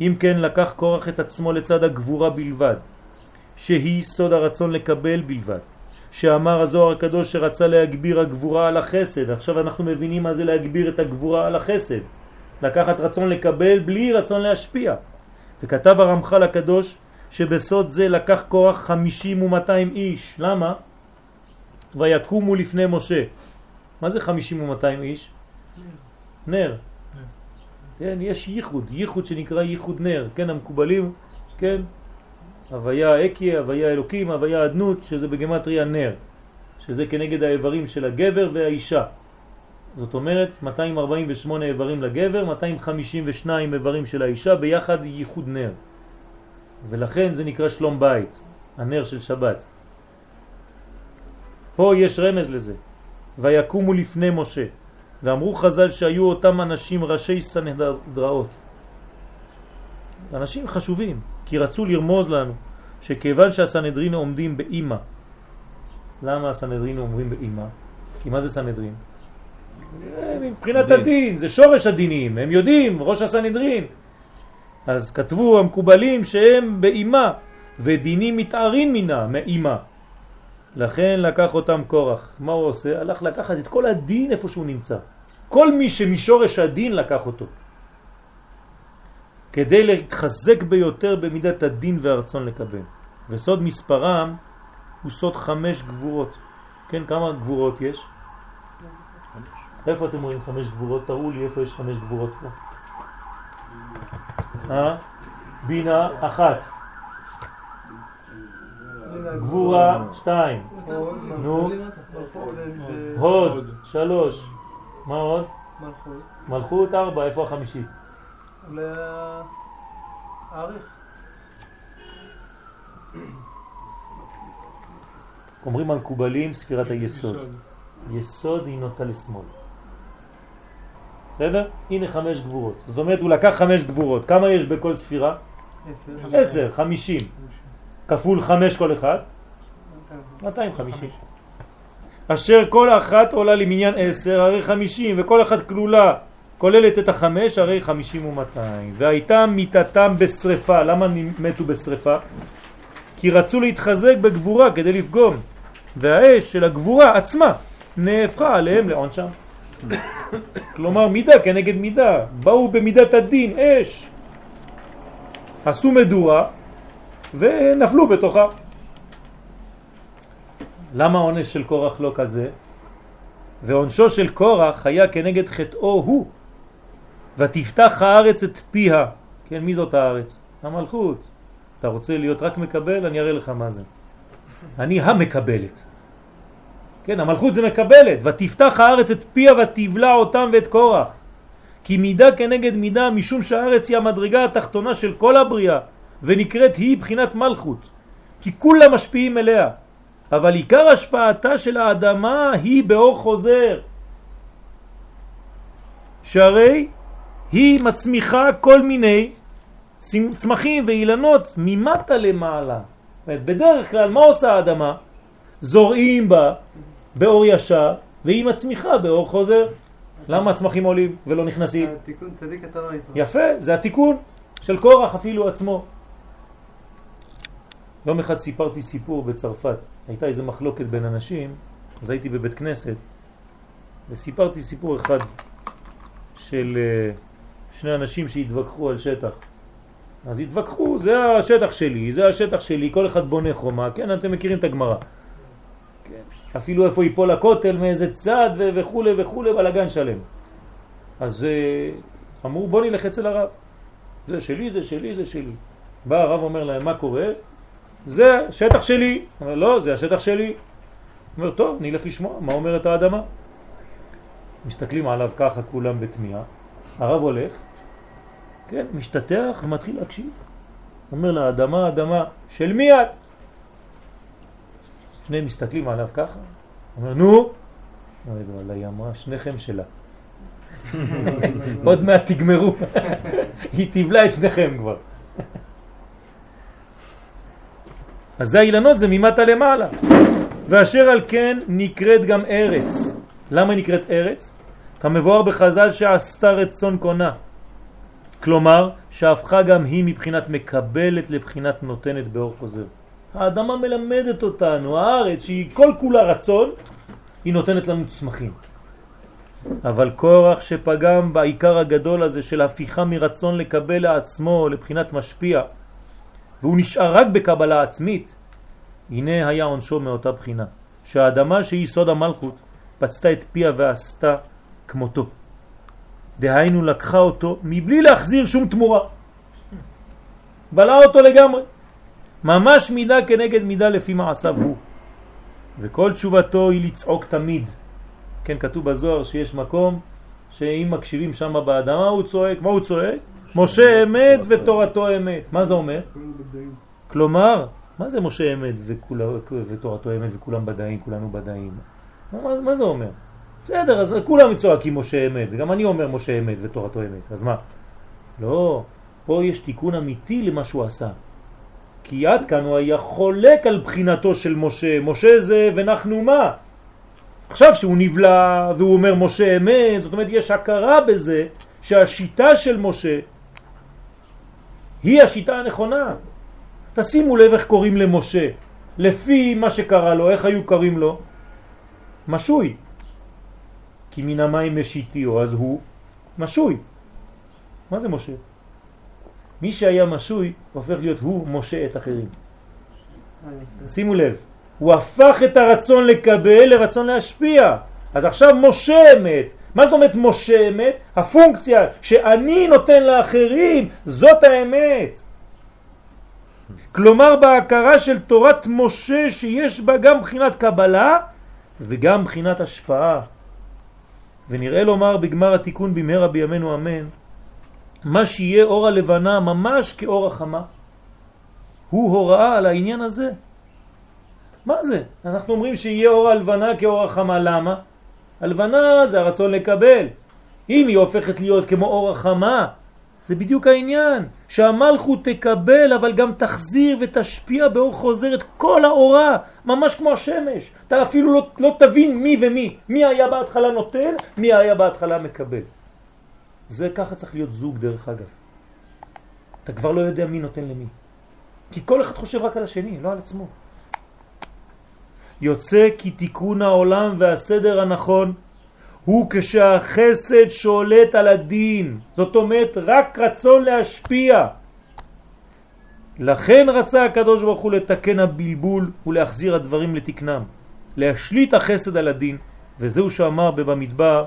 אם כן לקח קורח את עצמו לצד הגבורה בלבד, שהיא סוד הרצון לקבל בלבד. שאמר הזוהר הקדוש שרצה להגביר הגבורה על החסד. עכשיו אנחנו מבינים מה זה להגביר את הגבורה על החסד. לקחת רצון לקבל בלי רצון להשפיע. וכתב הרמח"ל הקדוש שבסוד זה לקח כוח חמישים ומאתיים איש. למה? ויקומו לפני משה. מה זה חמישים ומאתיים איש? נר. כן, יש ייחוד, ייחוד שנקרא ייחוד נר, כן, המקובלים, כן, הוויה אקיה, הוויה אלוקים, הוויה אדנות, שזה בגמטריה נר, שזה כנגד האיברים של הגבר והאישה. זאת אומרת, 248 איברים לגבר, 252 איברים של האישה, ביחד ייחוד נר. ולכן זה נקרא שלום בית, הנר של שבת. פה יש רמז לזה. ויקומו לפני משה, ואמרו חז"ל שהיו אותם אנשים ראשי סנהדראות. אנשים חשובים, כי רצו לרמוז לנו שכיוון שהסנהדרין עומדים באימא, למה הסנהדרין עומדים באימא? כי מה זה סנהדרין? מבחינת הדין, זה שורש הדינים, הם יודעים, ראש הסנהדרין. אז כתבו המקובלים שהם באימה, ודינים מתארים מינה, מאימה. לכן לקח אותם קורח. מה הוא עושה? הלך לקחת את כל הדין איפה שהוא נמצא. כל מי שמשורש הדין לקח אותו. כדי להתחזק ביותר במידת הדין והרצון לקבל. וסוד מספרם הוא סוד חמש גבורות. כן, כמה גבורות יש? איפה אתם רואים חמש גבורות? תראו לי איפה יש חמש גבורות פה. אה? בינה אחת. גבורה שתיים. נו. הוד שלוש. מה עוד? מלכות. מלכות ארבע. איפה החמישית? להאריך. אומרים המקובלים ספירת היסוד. יסוד היא נוטה לשמאל. בסדר? הנה חמש גבורות. זאת אומרת, הוא לקח חמש גבורות. כמה יש בכל ספירה? עשר, חמישים. כפול חמש כל אחד? 250. אשר כל אחת עולה למניין עשר, הרי חמישים, וכל אחת כלולה כוללת את החמש, הרי חמישים ומאתיים. והייתה מיתתם בשריפה. למה מתו בשריפה? כי רצו להתחזק בגבורה כדי לפגום. והאש של הגבורה עצמה נהפכה עליהם לעונשם. כלומר מידה כנגד מידה, באו במידת הדין, אש. עשו מדורה ונפלו בתוכה. למה העונש של קורח לא כזה? ועונשו של קורח היה כנגד חטאו הוא. ותפתח הארץ את פיה. כן, מי זאת הארץ? המלכות. אתה רוצה להיות רק מקבל? אני אראה לך מה זה. אני המקבלת. כן, המלכות זה מקבלת. ותפתח הארץ את פיה ותבלע אותם ואת קורח. כי מידה כנגד מידה, משום שהארץ היא המדרגה התחתונה של כל הבריאה, ונקראת היא בחינת מלכות. כי כולם משפיעים אליה. אבל עיקר השפעתה של האדמה היא באור חוזר. שהרי היא מצמיחה כל מיני צמחים ואילנות ממטה למעלה. בדרך כלל מה עושה האדמה? זורעים בה באור ישר והיא מצמיחה באור חוזר. למה הצמחים עולים ולא נכנסים? תיקון צדיק אתה לא איתו. יפה, זה התיקון של קורח אפילו עצמו. יום אחד סיפרתי סיפור בצרפת, הייתה איזו מחלוקת בין אנשים, אז הייתי בבית כנסת וסיפרתי סיפור אחד של אה, שני אנשים שהתווכחו על שטח. אז התווכחו, זה השטח שלי, זה השטח שלי, כל אחד בונה חומה, כן, אתם מכירים את הגמרא. כן. אפילו איפה ייפול הכותל, מאיזה צד וכו' וכו', בלגן שלם. אז אה, אמרו בוא נלך אצל הרב. זה שלי, זה שלי, זה שלי. בא הרב אומר להם מה קורה? זה שטח שלי. אומר לא, זה השטח שלי. אומר טוב, נלך לשמוע מה אומרת האדמה. מסתכלים עליו ככה כולם בתמיעה. הרב הולך, כן, משתתח ומתחיל להקשיב. אומר לאדמה, אדמה, של מי את? שניהם מסתכלים עליו ככה, אומר, נו, וואלה, היא אמרה, שניכם שלה. עוד מעט תגמרו, היא תבלה את שניכם כבר. אז זה האילנות, זה ממטה למעלה. ואשר על כן נקראת גם ארץ. למה נקראת ארץ? כמבואר בחז"ל שעשתה רצון קונה. כלומר, שהפכה גם היא מבחינת מקבלת לבחינת נותנת באור חוזר. האדמה מלמדת אותנו, הארץ שהיא כל כולה רצון, היא נותנת לנו צמחים. אבל כורח שפגם בעיקר הגדול הזה של הפיכה מרצון לקבל לעצמו לבחינת משפיע, והוא נשאר רק בקבלה עצמית, הנה היה עונשו מאותה בחינה, שהאדמה שהיא סוד המלכות פצתה את פיה ועשתה כמותו. דהיינו לקחה אותו מבלי להחזיר שום תמורה. בלעה אותו לגמרי. ממש מידה כנגד מידה לפי מעשיו הוא. וכל תשובתו היא לצעוק תמיד. כן, כתוב בזוהר שיש מקום שאם מקשיבים שם באדמה הוא צועק. מה הוא צועק? משה אמת ותורתו אמת. מה זה אומר? כלומר, מה זה משה אמת ותורתו אמת וכולם בדאים, כולנו בדאים? מה, מה זה אומר? בסדר, אז כולם צועקים משה אמת, וגם אני אומר משה אמת ותורתו אמת, אז מה? לא, פה יש תיקון אמיתי למה שהוא עשה. כי עד כאן הוא היה חולק על בחינתו של משה, משה זה ונחנו מה? עכשיו שהוא נבלע והוא אומר משה אמת, זאת אומרת יש הכרה בזה שהשיטה של משה היא השיטה הנכונה. תשימו לב איך קוראים למשה, לפי מה שקרה לו, איך היו קוראים לו? משוי. כי מן המים משיתיו, אז הוא משוי. מה זה משה? מי שהיה משוי הופך להיות הוא משה את אחרים. שימו לב, הוא הפך את הרצון לקבל לרצון להשפיע. אז עכשיו משה אמת. מה זאת אומרת משה אמת? הפונקציה שאני נותן לאחרים, זאת האמת. כלומר בהכרה של תורת משה שיש בה גם בחינת קבלה וגם בחינת השפעה. ונראה לומר בגמר התיקון במהרה בימינו אמן, מה שיהיה אור הלבנה ממש כאור החמה, הוא הוראה על העניין הזה. מה זה? אנחנו אומרים שיהיה אור הלבנה כאור החמה, למה? הלבנה זה הרצון לקבל. אם היא הופכת להיות כמו אור החמה, זה בדיוק העניין, שהמלכות תקבל אבל גם תחזיר ותשפיע באור חוזר את כל האורה, ממש כמו השמש. אתה אפילו לא, לא תבין מי ומי, מי היה בהתחלה נותן, מי היה בהתחלה מקבל. זה ככה צריך להיות זוג דרך אגב. אתה כבר לא יודע מי נותן למי. כי כל אחד חושב רק על השני, לא על עצמו. יוצא כי תיקון העולם והסדר הנכון הוא כשהחסד שולט על הדין, זאת אומרת רק רצון להשפיע. לכן רצה הקדוש ברוך הוא לתקן הבלבול ולהחזיר הדברים לתקנם, להשליט החסד על הדין, וזהו שאמר במדבר,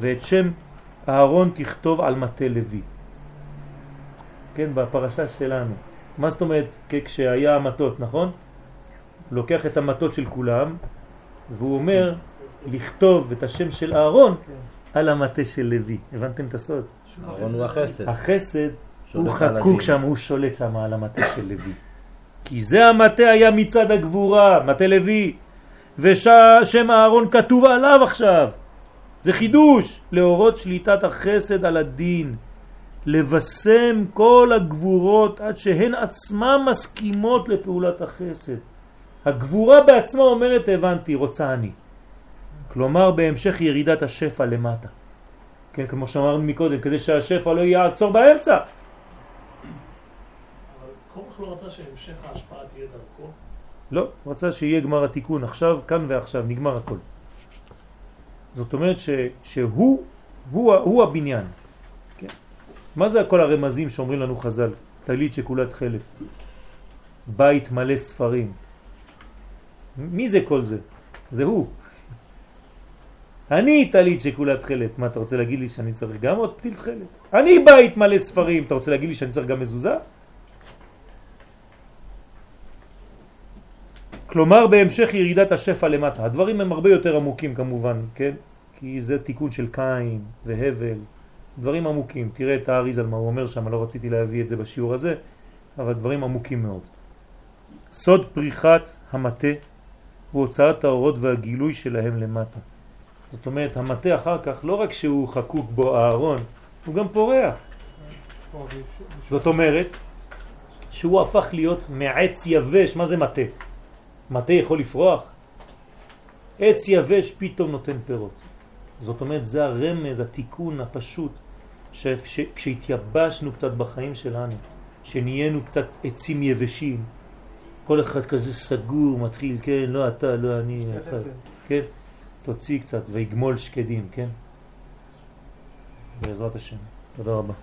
ואת שם אהרון תכתוב על מטה לוי. כן, בפרשה שלנו. מה זאת אומרת כשהיה המטות, נכון? לוקח את המטות של כולם, והוא אומר, לכתוב את השם של אהרון על המטה של לוי. הבנתם את הסוד? אהרון הוא החסד. החסד הוא חקוק. שם, הוא שולט שם על המטה של לוי. כי זה המטה היה מצד הגבורה, מטה לוי, ושם אהרון כתוב עליו עכשיו. זה חידוש, להורות שליטת החסד על הדין, לבשם כל הגבורות עד שהן עצמן מסכימות לפעולת החסד. הגבורה בעצמה אומרת הבנתי, רוצה אני. כלומר בהמשך ירידת השפע למטה. כן, כמו שאמרנו מקודם, כדי שהשפע לא יעצור באמצע. אבל קורח לא רצה שהמשך ההשפעה תהיה דרכו. לא, הוא רצה שיהיה גמר התיקון עכשיו, כאן ועכשיו, נגמר הכל. זאת אומרת ש, שהוא הוא, הוא הבניין. כן. מה זה כל הרמזים שאומרים לנו חז"ל? טלית שכולה תכלת. בית מלא ספרים. מי זה כל זה? זה הוא. אני טלית שכולה תכלת. מה, אתה רוצה להגיד לי שאני צריך גם עוד פתיל תכלת? אני בית מלא ספרים. אתה רוצה להגיד לי שאני צריך גם מזוזה? כלומר בהמשך ירידת השפע למטה. הדברים הם הרבה יותר עמוקים כמובן, כן? כי זה תיקון של קין והבל, דברים עמוקים. תראה את האריז על מה הוא אומר שם, לא רציתי להביא את זה בשיעור הזה, אבל דברים עמוקים מאוד. סוד פריחת המטה הוא הוצאת האורות והגילוי שלהם למטה. זאת אומרת, המטה אחר כך, לא רק שהוא חקוק בו הארון, הוא גם פורח. זאת אומרת, שהוא הפך להיות מעץ יבש, מה זה מטה? מטה יכול לפרוח? עץ יבש פתאום נותן פירות. זאת אומרת, זה הרמז, התיקון הפשוט, ש- ש- כשהתייבשנו קצת בחיים שלנו, שנהיינו קצת עצים יבשים, כל אחד כזה סגור, מתחיל, כן, לא אתה, לא אני, אחד. כן, תוציא קצת ויגמול שקדים, כן? בעזרת השם. תודה רבה.